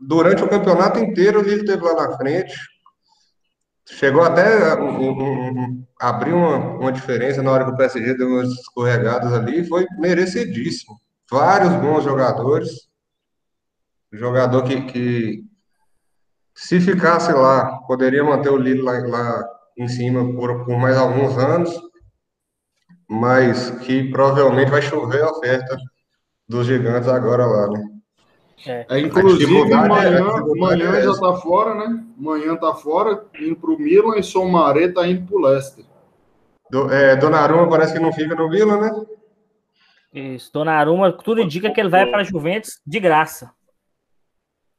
durante o campeonato inteiro o Lille esteve lá na frente. Chegou até um, um, um, abrir uma, uma diferença na hora que o PSG deu umas escorregadas ali, foi merecidíssimo. Vários bons jogadores jogador que, que se ficasse lá, poderia manter o Lille lá, lá em cima por, por mais alguns anos, mas que provavelmente vai chover a oferta dos gigantes agora lá, né? É. É, inclusive, amanhã, é, amanhã é já está fora, né? Amanhã está fora, indo para o Milan e Somaré está indo para o Leicester. Do, é, Donnarumma parece que não fica no Milan, né? Isso, Donnarumma, tudo indica que ele vai para a Juventus de graça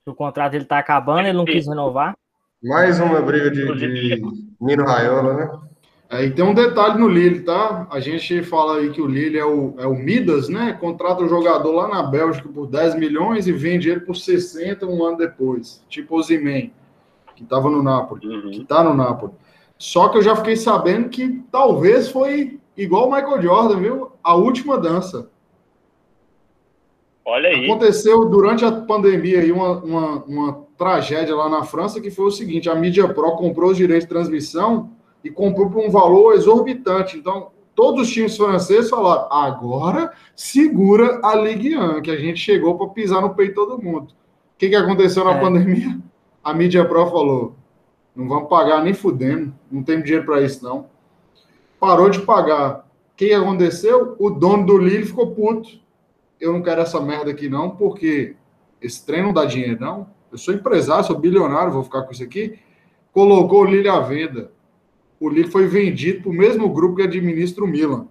o contrato dele tá acabando, ele não quis renovar. Mais uma briga de, de Mino Raiola, né? É, e tem um detalhe no Lille, tá? A gente fala aí que o Lille é o, é o Midas, né? Contrata o jogador lá na Bélgica por 10 milhões e vende ele por 60 um ano depois. Tipo o Zimen, que tava no Napoli, uhum. que tá no Napoli. Só que eu já fiquei sabendo que talvez foi igual o Michael Jordan, viu? A última dança. Olha aí. Aconteceu durante a pandemia aí uma, uma, uma, tragédia lá na França que foi o seguinte: a Mídia Pro comprou os direitos de transmissão e comprou por um valor exorbitante. Então, todos os times franceses falaram: agora segura a Ligue 1, que a gente chegou para pisar no peito de todo mundo. O que, que aconteceu na é. pandemia? A Mídia Pro falou: não vamos pagar nem fudendo, não tem dinheiro para isso não. Parou de pagar. O que, que aconteceu? O dono do Lille ficou puto eu não quero essa merda aqui não, porque esse trem não dá dinheiro, não. Eu sou empresário, sou bilionário, vou ficar com isso aqui. Colocou o Lille à venda. O Lille foi vendido para o mesmo grupo que administra o Milan.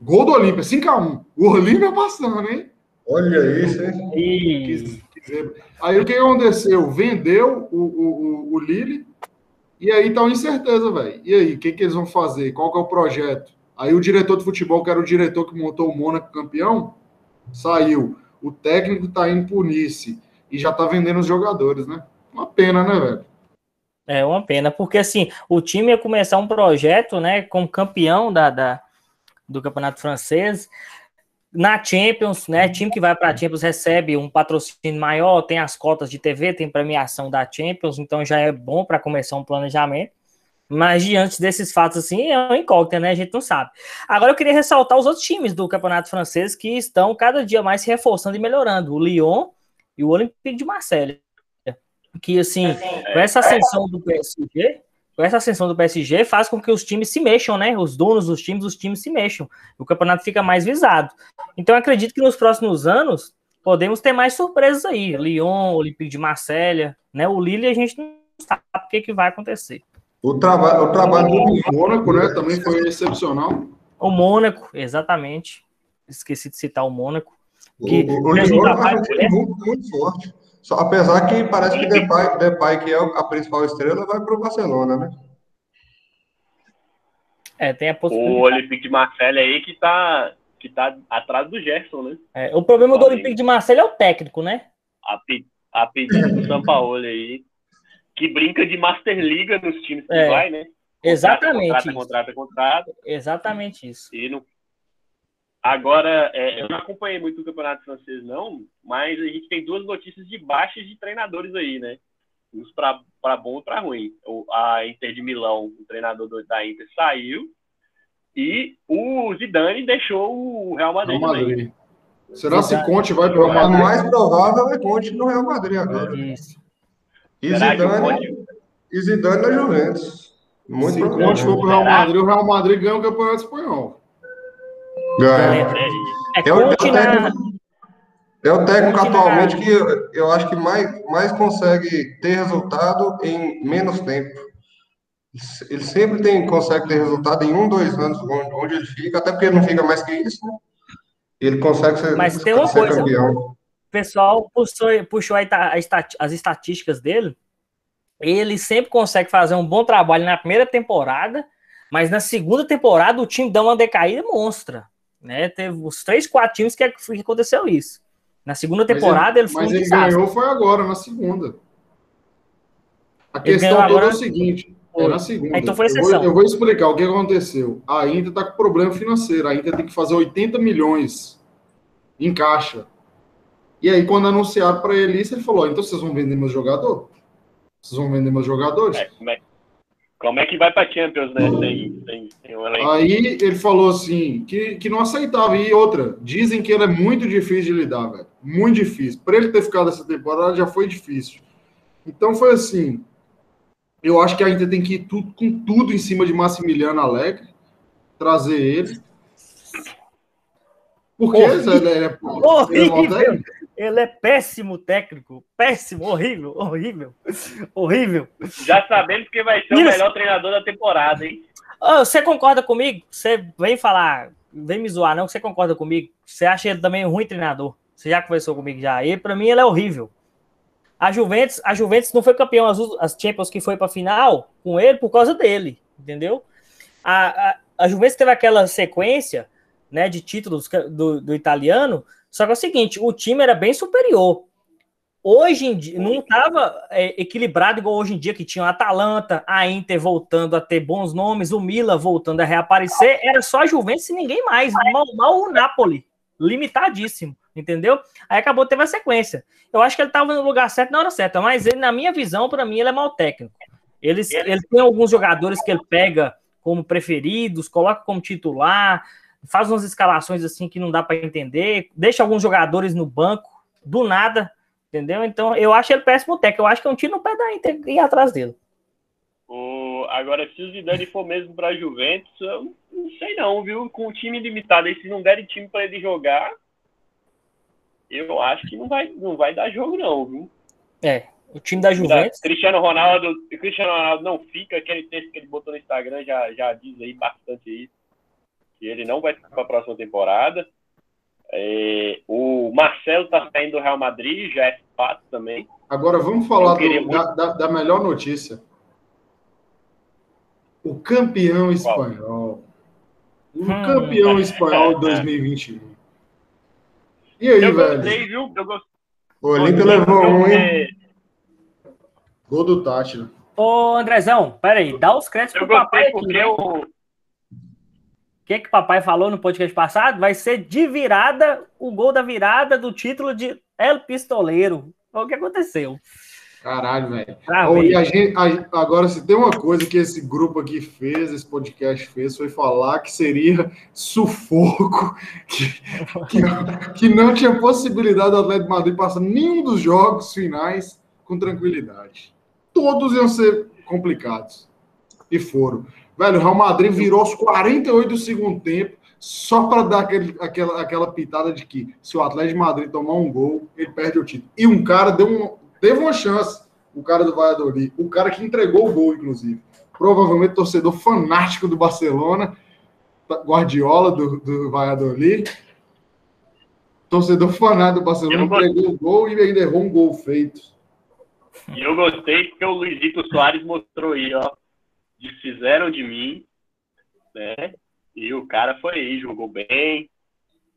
Gol do Olímpia, 5x1. O Olímpia passando, hein? Olha isso, hein? Aí o que aconteceu? Vendeu o, o, o Lille e aí tá uma incerteza, velho. E aí, o que, que eles vão fazer? Qual que é o projeto? Aí o diretor de futebol, que era o diretor que montou o Mônaco campeão, saiu. O técnico está indo por Nice e já está vendendo os jogadores, né? Uma pena, né, velho? É uma pena, porque assim, o time ia começar um projeto, né, como campeão da, da do campeonato francês, na Champions, né, time que vai para a Champions recebe um patrocínio maior, tem as cotas de TV, tem premiação da Champions, então já é bom para começar um planejamento. Mas diante desses fatos, assim, é uma incógnita, né? A gente não sabe. Agora eu queria ressaltar os outros times do campeonato francês que estão cada dia mais se reforçando e melhorando. O Lyon e o Olympique de Marseille. Que, assim, com essa ascensão do PSG, com essa ascensão do PSG, faz com que os times se mexam, né? Os donos dos times, os times se mexam. O campeonato fica mais visado. Então, acredito que nos próximos anos podemos ter mais surpresas aí. Lyon, Olympique de Marseille, né? O Lille a gente não sabe o que, que vai acontecer. O, traba o trabalho do Mônaco, né, também foi excepcional. O Mônaco, exatamente. Esqueci de citar o Mônaco. Que o, o, o Lyon é muito, muito forte. Só, apesar que parece que Depay, Depay, que é a principal estrela, vai para o Barcelona, né? É, tem a possibilidade. O Olympique de Marseille aí que tá, que tá atrás do Gerson, né? É, o problema do Olympique de Marseille é o técnico, né? A, a pedido do São Paulo aí que brinca de Masterliga nos times que é, vai, né? Exatamente. Contrata, contrata, contrata. Exatamente isso. E não... Agora, é, eu não acompanhei muito o campeonato francês, não, mas a gente tem duas notícias de baixas de treinadores aí, né? Uns para bom e para ruim. O, a Inter de Milão, o treinador da Inter, saiu e o Zidane deixou o Real Madrid. Real Madrid. Será que Conte vai para o Real Madrid? O mais provável é Conte no Real Madrid agora. Isso. E Zidane, e Zidane na Juventus. Muito Se Conte for para o Real Madrid, o Real Madrid ganha o Campeonato Espanhol. Ganha. É, é, é, o, técnico, é o técnico atualmente que eu acho que mais, mais consegue ter resultado em menos tempo. Ele sempre tem, consegue ter resultado em um, dois anos onde, onde ele fica, até porque ele não fica mais que isso, né? Ele consegue ser, Mas tem uma coisa, campeão o pessoal puxou, puxou as estatísticas dele. Ele sempre consegue fazer um bom trabalho na primeira temporada, mas na segunda temporada o time dá uma decaída monstra. Né? Teve os três, quatro times que aconteceu isso. Na segunda temporada ele, ele foi Mas um ele desastre. ganhou foi agora, na segunda. A questão toda agora... é o seguinte. É na segunda. Então foi eu, vou, eu vou explicar o que aconteceu. A Inter está com problema financeiro. A Inter tem que fazer 80 milhões em caixa. E aí, quando anunciaram para ele isso, ele falou: então vocês vão vender meu jogador? Vocês vão vender meus jogadores? É, como, é, como, é, que vai para Champions, né? Sem, sem, sem um aí ele falou assim: que, que não aceitava. E outra, dizem que ele é muito difícil de lidar, velho. Muito difícil. Para ele ter ficado essa temporada já foi difícil. Então foi assim. Eu acho que a Inter tem que ir tudo, com tudo em cima de Massimiliano Alegre, trazer ele. Porque ele é, horrível. Ele é, ele é péssimo técnico, péssimo, horrível, horrível, horrível. Já sabemos que vai ser Isso. o melhor treinador da temporada, hein? Oh, você concorda comigo? Você vem falar, vem me zoar, não? Você concorda comigo? Você acha ele também um ruim treinador? Você já conversou comigo já? E para mim ele é horrível. A Juventus, a Juventus não foi campeão as, as Champions que foi para final com ele por causa dele, entendeu? A, a, a Juventus teve aquela sequência né, de títulos do, do italiano, só que é o seguinte, o time era bem superior. Hoje em dia, não estava é, equilibrado igual hoje em dia, que tinha a Atalanta, a Inter voltando a ter bons nomes, o Milan voltando a reaparecer, era só a Juventus e ninguém mais, mal, mal o Napoli, limitadíssimo, entendeu? Aí acabou, teve a sequência. Eu acho que ele estava no lugar certo na hora certa, mas ele, na minha visão, para mim, ele é mal técnico. Ele, ele tem alguns jogadores que ele pega como preferidos, coloca como titular, faz umas escalações assim que não dá para entender, deixa alguns jogadores no banco, do nada, entendeu? Então eu acho ele péssimo técnico, eu acho que é um tiro no pé da Inter ir atrás dele. O, agora, se o Zidane for mesmo para Juventus, eu não sei não, viu? Com o time limitado, aí se não derem time para ele jogar, eu acho que não vai, não vai dar jogo não, viu? É, o time da Juventus. Cristiano Ronaldo, Cristiano Ronaldo não fica, aquele texto que ele botou no Instagram já, já diz aí bastante isso que ele não vai ficar para a próxima temporada. É, o Marcelo está saindo do Real Madrid, já é fato também. Agora vamos falar do, muito... da, da, da, melhor notícia. O campeão espanhol. O hum, campeão espanhol de <laughs> 2021. E aí, eu velho? Gostei, viu? Eu gostei. O Olímpio levou um, hein? Gol do Tati. Ô, Andrezão, peraí, dá os créditos eu pro papai porque aqui. Eu, que que papai falou no podcast passado? Vai ser de virada, o gol da virada do título de El Pistoleiro. Foi o que aconteceu. Caralho, velho. A gente, a, agora, se tem uma coisa que esse grupo aqui fez, esse podcast fez, foi falar que seria sufoco, <laughs> que, que, que não tinha possibilidade do Atlético Madrid passar nenhum dos jogos finais com tranquilidade. Todos iam ser complicados. E foram. Velho, o Real Madrid virou aos 48 do segundo tempo, só para dar aquele, aquela, aquela pitada de que se o Atlético de Madrid tomar um gol, ele perde o título. E um cara deu um, teve uma chance, o cara do Valladolid, o cara que entregou o gol, inclusive. Provavelmente torcedor fanático do Barcelona, Guardiola do, do Valladolid. Torcedor fanático do Barcelona entregou o gol e ainda errou um gol feito. E eu gostei porque o Luizito Soares mostrou aí, ó. Desfizeram de mim, né? E o cara foi aí, jogou bem.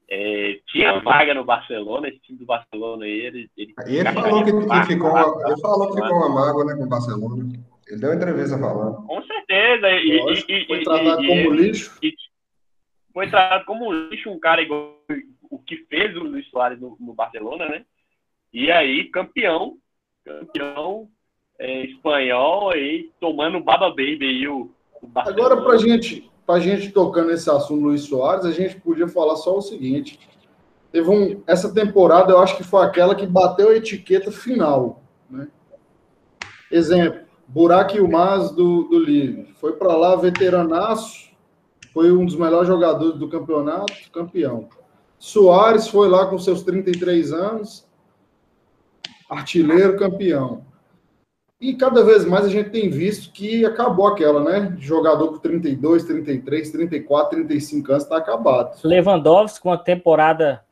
É, tinha vaga no Barcelona, esse time do Barcelona aí, ele. Ele, ele falou que, que ficou, uma, ele falou que ficou uma mágoa né, com o Barcelona. Ele deu uma entrevista falando. Com certeza. E, Lógico, e, foi tratado e, como lixo. foi tratado como lixo um cara igual o que fez o Luiz Soares no, no Barcelona, né? E aí, campeão, campeão é, espanhol aí, tomando baba baby aí o, o. Agora, pra gente para a gente tocando nesse assunto Luiz Soares, a gente podia falar só o seguinte: teve um, essa temporada eu acho que foi aquela que bateu a etiqueta final, né? Exemplo, Burak Yilmaz do, do Livre, foi para lá veteranaço, foi um dos melhores jogadores do campeonato, campeão. Soares foi lá com seus 33 anos, artilheiro, campeão. E cada vez mais a gente tem visto que acabou aquela, né? Jogador com 32, 33, 34, 35 anos está acabado. Lewandowski com uma temporada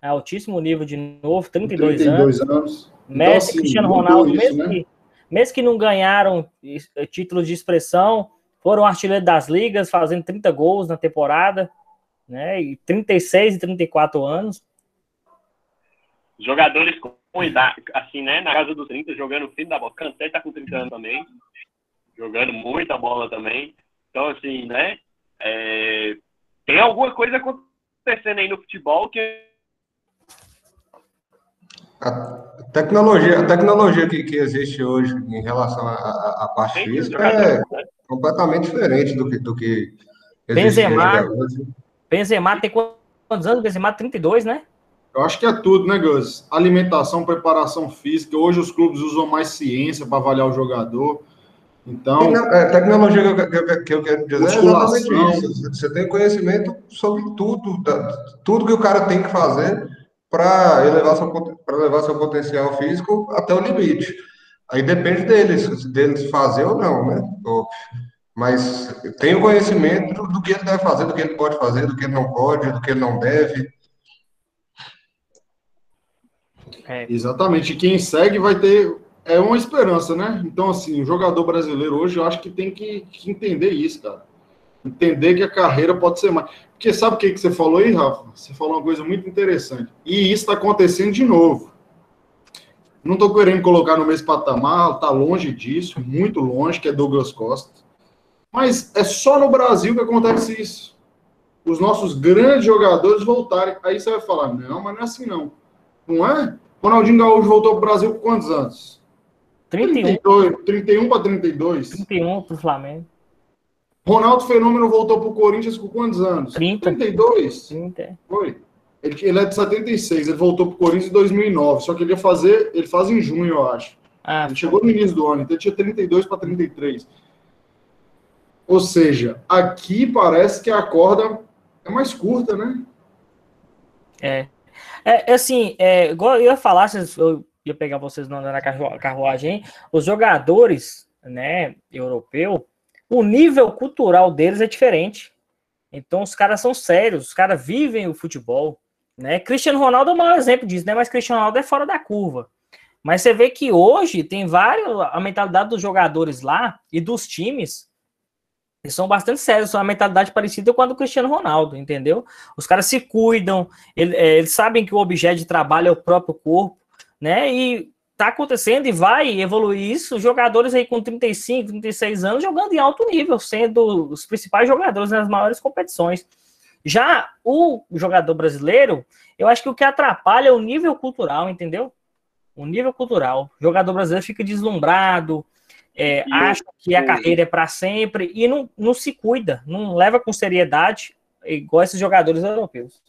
altíssimo nível de novo, 32, 32 anos. anos. Messi, então, assim, Cristiano Ronaldo, isso, mesmo, né? que, mesmo que não ganharam títulos de expressão, foram artilheiros das ligas, fazendo 30 gols na temporada, né? E 36 e 34 anos. Jogadores com idade, assim, né, na casa dos 30, jogando o fim da bola. Kanté tá com 30 anos também, jogando muita bola também. Então, assim, né, é, tem alguma coisa acontecendo aí no futebol que... A tecnologia, a tecnologia que, que existe hoje em relação à parte física é né? completamente diferente do que, do que Benzema, Benzema tem quantos anos? Benzema 32, né? Eu acho que é tudo, né, Gus? Alimentação, preparação física. Hoje os clubes usam mais ciência para avaliar o jogador. Então. É, tecnologia que eu, que, eu quero dizer é isso. Você tem conhecimento sobre tudo, tudo que o cara tem que fazer para elevar, seu, elevar seu potencial físico até o limite. Aí depende deles, deles fazer ou não, né? Mas tem o conhecimento do que ele deve fazer, do que ele pode fazer, do que ele não pode, do que ele não deve. É. Exatamente. Quem segue vai ter é uma esperança, né? Então, assim, o jogador brasileiro hoje, eu acho que tem que, que entender isso, cara. Entender que a carreira pode ser mais. Porque sabe o que, que você falou aí, Rafa? Você falou uma coisa muito interessante. E isso está acontecendo de novo. Não estou querendo colocar no mesmo patamar, está longe disso, muito longe, que é Douglas Costa. Mas é só no Brasil que acontece isso. Os nossos grandes jogadores voltarem. Aí você vai falar, não, mas não é assim não. Não é? Ronaldinho Gaúcho voltou para o Brasil com quantos anos? 31. 32, 31 para 32. 31 para o Flamengo. Ronaldo Fenômeno voltou para o Corinthians com quantos anos? 30. 32? 30. Foi. Ele, ele é de 76, ele voltou para o Corinthians em 2009, só que ele ia fazer, ele faz em junho, eu acho. Ah, ele chegou no início do ano, então ele tinha 32 para 33. Ou seja, aqui parece que a corda é mais curta, né? É. É, é, assim, é, igual eu ia falar, eu ia pegar vocês na carruagem, os jogadores, né, europeu, o nível cultural deles é diferente. Então os caras são sérios, os caras vivem o futebol, né? Cristiano Ronaldo é o maior exemplo disso, né? Mas Cristiano Ronaldo é fora da curva. Mas você vê que hoje tem vários a mentalidade dos jogadores lá e dos times eles são bastante sérios, são uma mentalidade parecida com a do Cristiano Ronaldo, entendeu? Os caras se cuidam, eles, é, eles sabem que o objeto de trabalho é o próprio corpo, né? E tá acontecendo e vai evoluir isso. Jogadores aí com 35, 36 anos jogando em alto nível, sendo os principais jogadores nas maiores competições. Já o jogador brasileiro, eu acho que o que atrapalha é o nível cultural, entendeu? O nível cultural. O jogador brasileiro fica deslumbrado, é, acha que a carreira é para sempre e não, não se cuida, não leva com seriedade, igual esses jogadores europeus.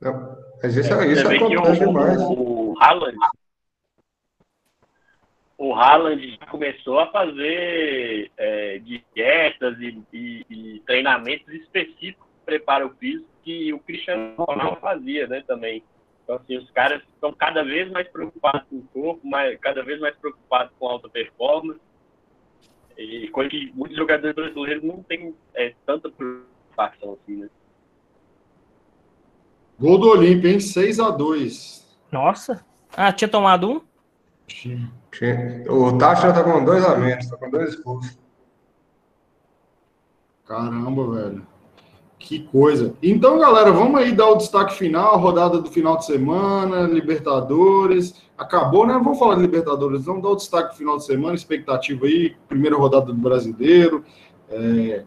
Não, mas isso, é, isso acontece demais. O Haaland, o Haaland começou a fazer é, dietas e, e, e, treinamentos específicos para preparo físico que o Cristiano Ronaldo fazia, né, também. Então, assim, os caras estão cada vez mais preocupados com o corpo, mais, cada vez mais preocupados com alta performance, e coisa que muitos jogadores brasileiros não têm é, tanta preocupação assim, né? Gol do Olímpio, hein? 6x2. Nossa. Ah, tinha tomado um? Tinha. O Tacho tá com dois a menos, tá com dois expulsos. Caramba, velho. Que coisa. Então, galera, vamos aí dar o destaque final, rodada do final de semana, Libertadores. Acabou, né? Vamos falar de Libertadores. Vamos dar o destaque final de semana, expectativa aí, primeira rodada do Brasileiro. É...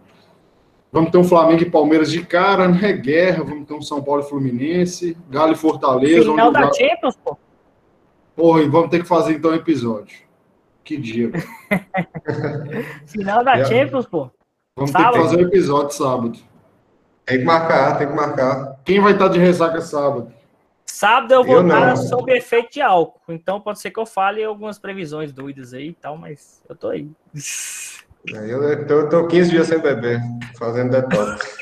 Vamos ter um Flamengo e Palmeiras de cara, né? Guerra, vamos ter um São Paulo e Fluminense, Galo e Fortaleza. Final da Champions, pô. Porra, e vamos ter que fazer então um episódio. Que dia. <laughs> Final da Champions, pô. Vamos sábado. ter que fazer um episódio sábado. Tem que marcar, tem que marcar. Quem vai estar de ressaca sábado? Sábado eu vou eu estar sob efeito de álcool. Então pode ser que eu fale algumas previsões doidas aí e tal, mas eu tô aí. É, eu tô, tô 15 dias sem beber, fazendo detox.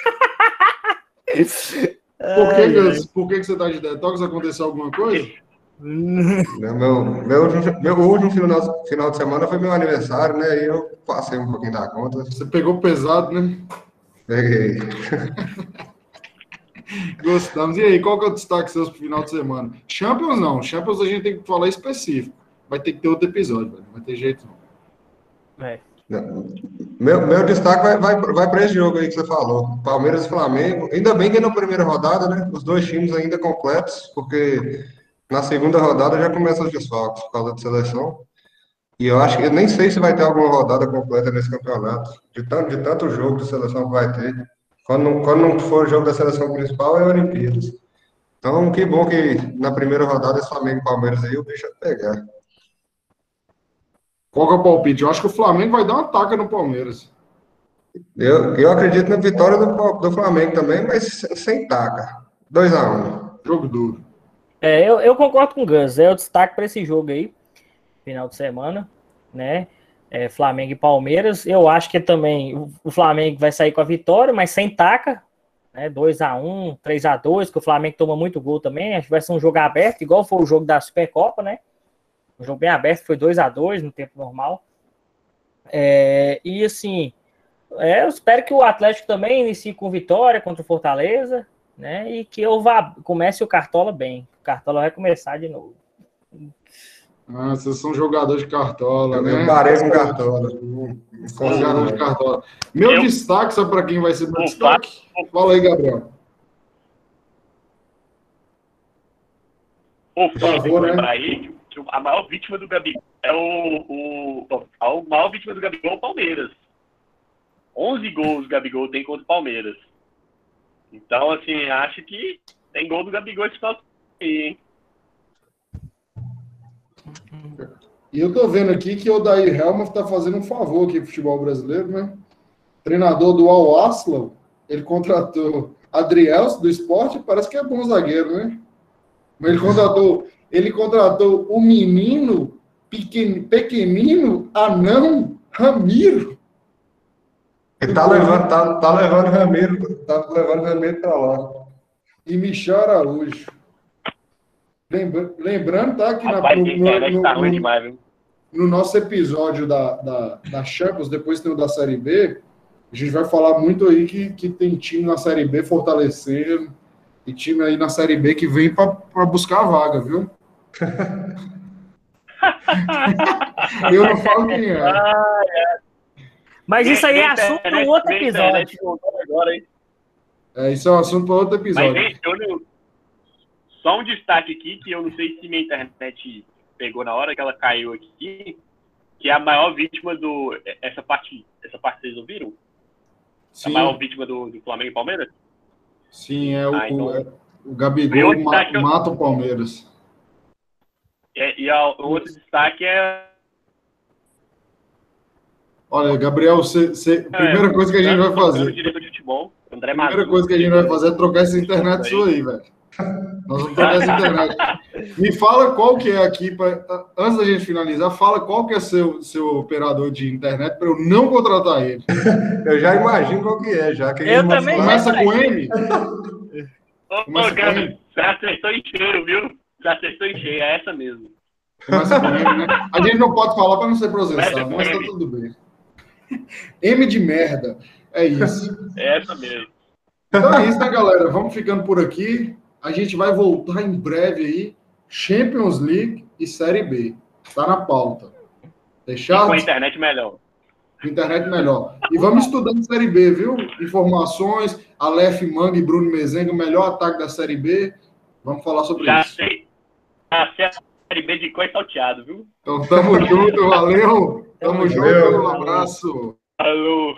<laughs> por que, que, por que, que você tá de detox? Aconteceu alguma coisa? <laughs> Meu, meu, meu, meu último final, final de semana foi meu aniversário, né? E eu passei um pouquinho da conta. Você pegou pesado, né? Peguei. <laughs> Gostamos. E aí, qual que é o destaque seus pro final de semana? Champions não. Champions a gente tem que falar específico. Vai ter que ter outro episódio, velho. Não vai ter jeito não. É. Meu, meu destaque vai, vai, vai para esse jogo aí que você falou. Palmeiras e Flamengo. Ainda bem que é na primeira rodada, né? Os dois times ainda completos, porque na segunda rodada já começa os desfalques por causa de seleção. E eu acho que eu nem sei se vai ter alguma rodada completa nesse campeonato. De tanto, de tanto jogo de seleção que vai ter. Quando, quando não for o jogo da seleção principal, é Olimpíadas. Então, que bom que na primeira rodada esse Flamengo e Palmeiras aí o bicho vai pegar. Qual que é o palpite? Eu acho que o Flamengo vai dar um ataque no Palmeiras. Eu, eu acredito na vitória do, do Flamengo também, mas sem taca. 2x1. Um. Jogo duro. É, eu, eu concordo com o Gus. É o destaque para esse jogo aí, final de semana, né? É, Flamengo e Palmeiras. Eu acho que também o Flamengo vai sair com a vitória, mas sem taca, né? 2x1, 3x2, que o Flamengo toma muito gol também. Acho que vai ser um jogo aberto, igual foi o jogo da Supercopa, né? Um jogo bem aberto, foi 2 a 2 no tempo normal. É, e assim, é, eu espero que o Atlético também inicie com vitória contra o Fortaleza, né? E que eu vá, comece o Cartola bem. O Cartola vai começar de novo. Ah, vocês são jogadores de cartola, eu né? Eu parei com cartola. Jogador de cartola. Meu eu... destaque, sabe para quem vai ser meu destaque? Fala aí, Gabriel. Por favor, né? aí a maior vítima do Gabigol é o, o, a maior vítima do Gabigol é o Palmeiras. 11 gols o Gabigol tem contra o Palmeiras. Então, assim, acho que tem gol do Gabigol esse final aí, hein? E eu tô vendo aqui que o Dair Helmut tá fazendo um favor aqui pro futebol brasileiro, né? Treinador do Al Aslan, ele contratou Adriel do esporte, parece que é bom zagueiro, né? Mas ele contratou ele contratou o menino pequen, pequenino, anão, Ramiro. Ele tá levando, tá, tá levando Ramiro, tá levando Ramiro para lá. E Michel Araújo. Lembra, lembrando, tá? Que Rapaz, na, no, no, tá no, demais, no, nosso episódio da, da, da Champions, depois tem o da Série B, a gente vai falar muito aí que, que tem time na Série B fortalecendo e time aí na Série B que vem para buscar a vaga, viu? <laughs> eu não falo quem é. Ah, é. Mas isso aí é assunto para outro episódio. É, isso é um assunto para outro episódio. Mas, só um destaque aqui, que eu não sei se minha internet pegou na hora que ela caiu aqui, que é a maior vítima do. Essa parte, essa parte vocês ouviram? Sim. A maior vítima do, do Flamengo e Palmeiras? Sim, é o. Ah, então, O Gabigol ma mata o Palmeiras. É, e o outro destaque é. Olha, Gabriel, cê, cê, é, primeira coisa que a gente vai fazer. Futebol, André primeira coisa que a gente vai fazer é trocar essa internet sua aí, velho. Nós vamos trocar essa internet. Me fala qual que é aqui, pra, antes da gente finalizar, fala qual que é seu, seu operador de internet para eu não contratar ele. Eu já imagino qual que é, já. Que eu também. Começa com M. Ô, cara, com. Você acertou em cheio, viu? Você acertou em cheio, é essa mesmo. Começa com M, né? A gente não pode falar para não ser processado, mas tá tudo bem. M de merda. É isso. É essa mesmo. Então é isso, né, galera? Vamos ficando por aqui. A gente vai voltar em breve aí. Champions League e Série B. Está na pauta. Fechado? Com a internet melhor. Com internet melhor. E vamos estudando Série B, viu? Informações, Aleph Manga e Bruno Mezenga, o melhor ataque da Série B. Vamos falar sobre Já isso. Sei. Já sei a Série B de coisa salteado, viu? Então tamo junto, valeu. Tamo valeu. junto, um abraço. Alô.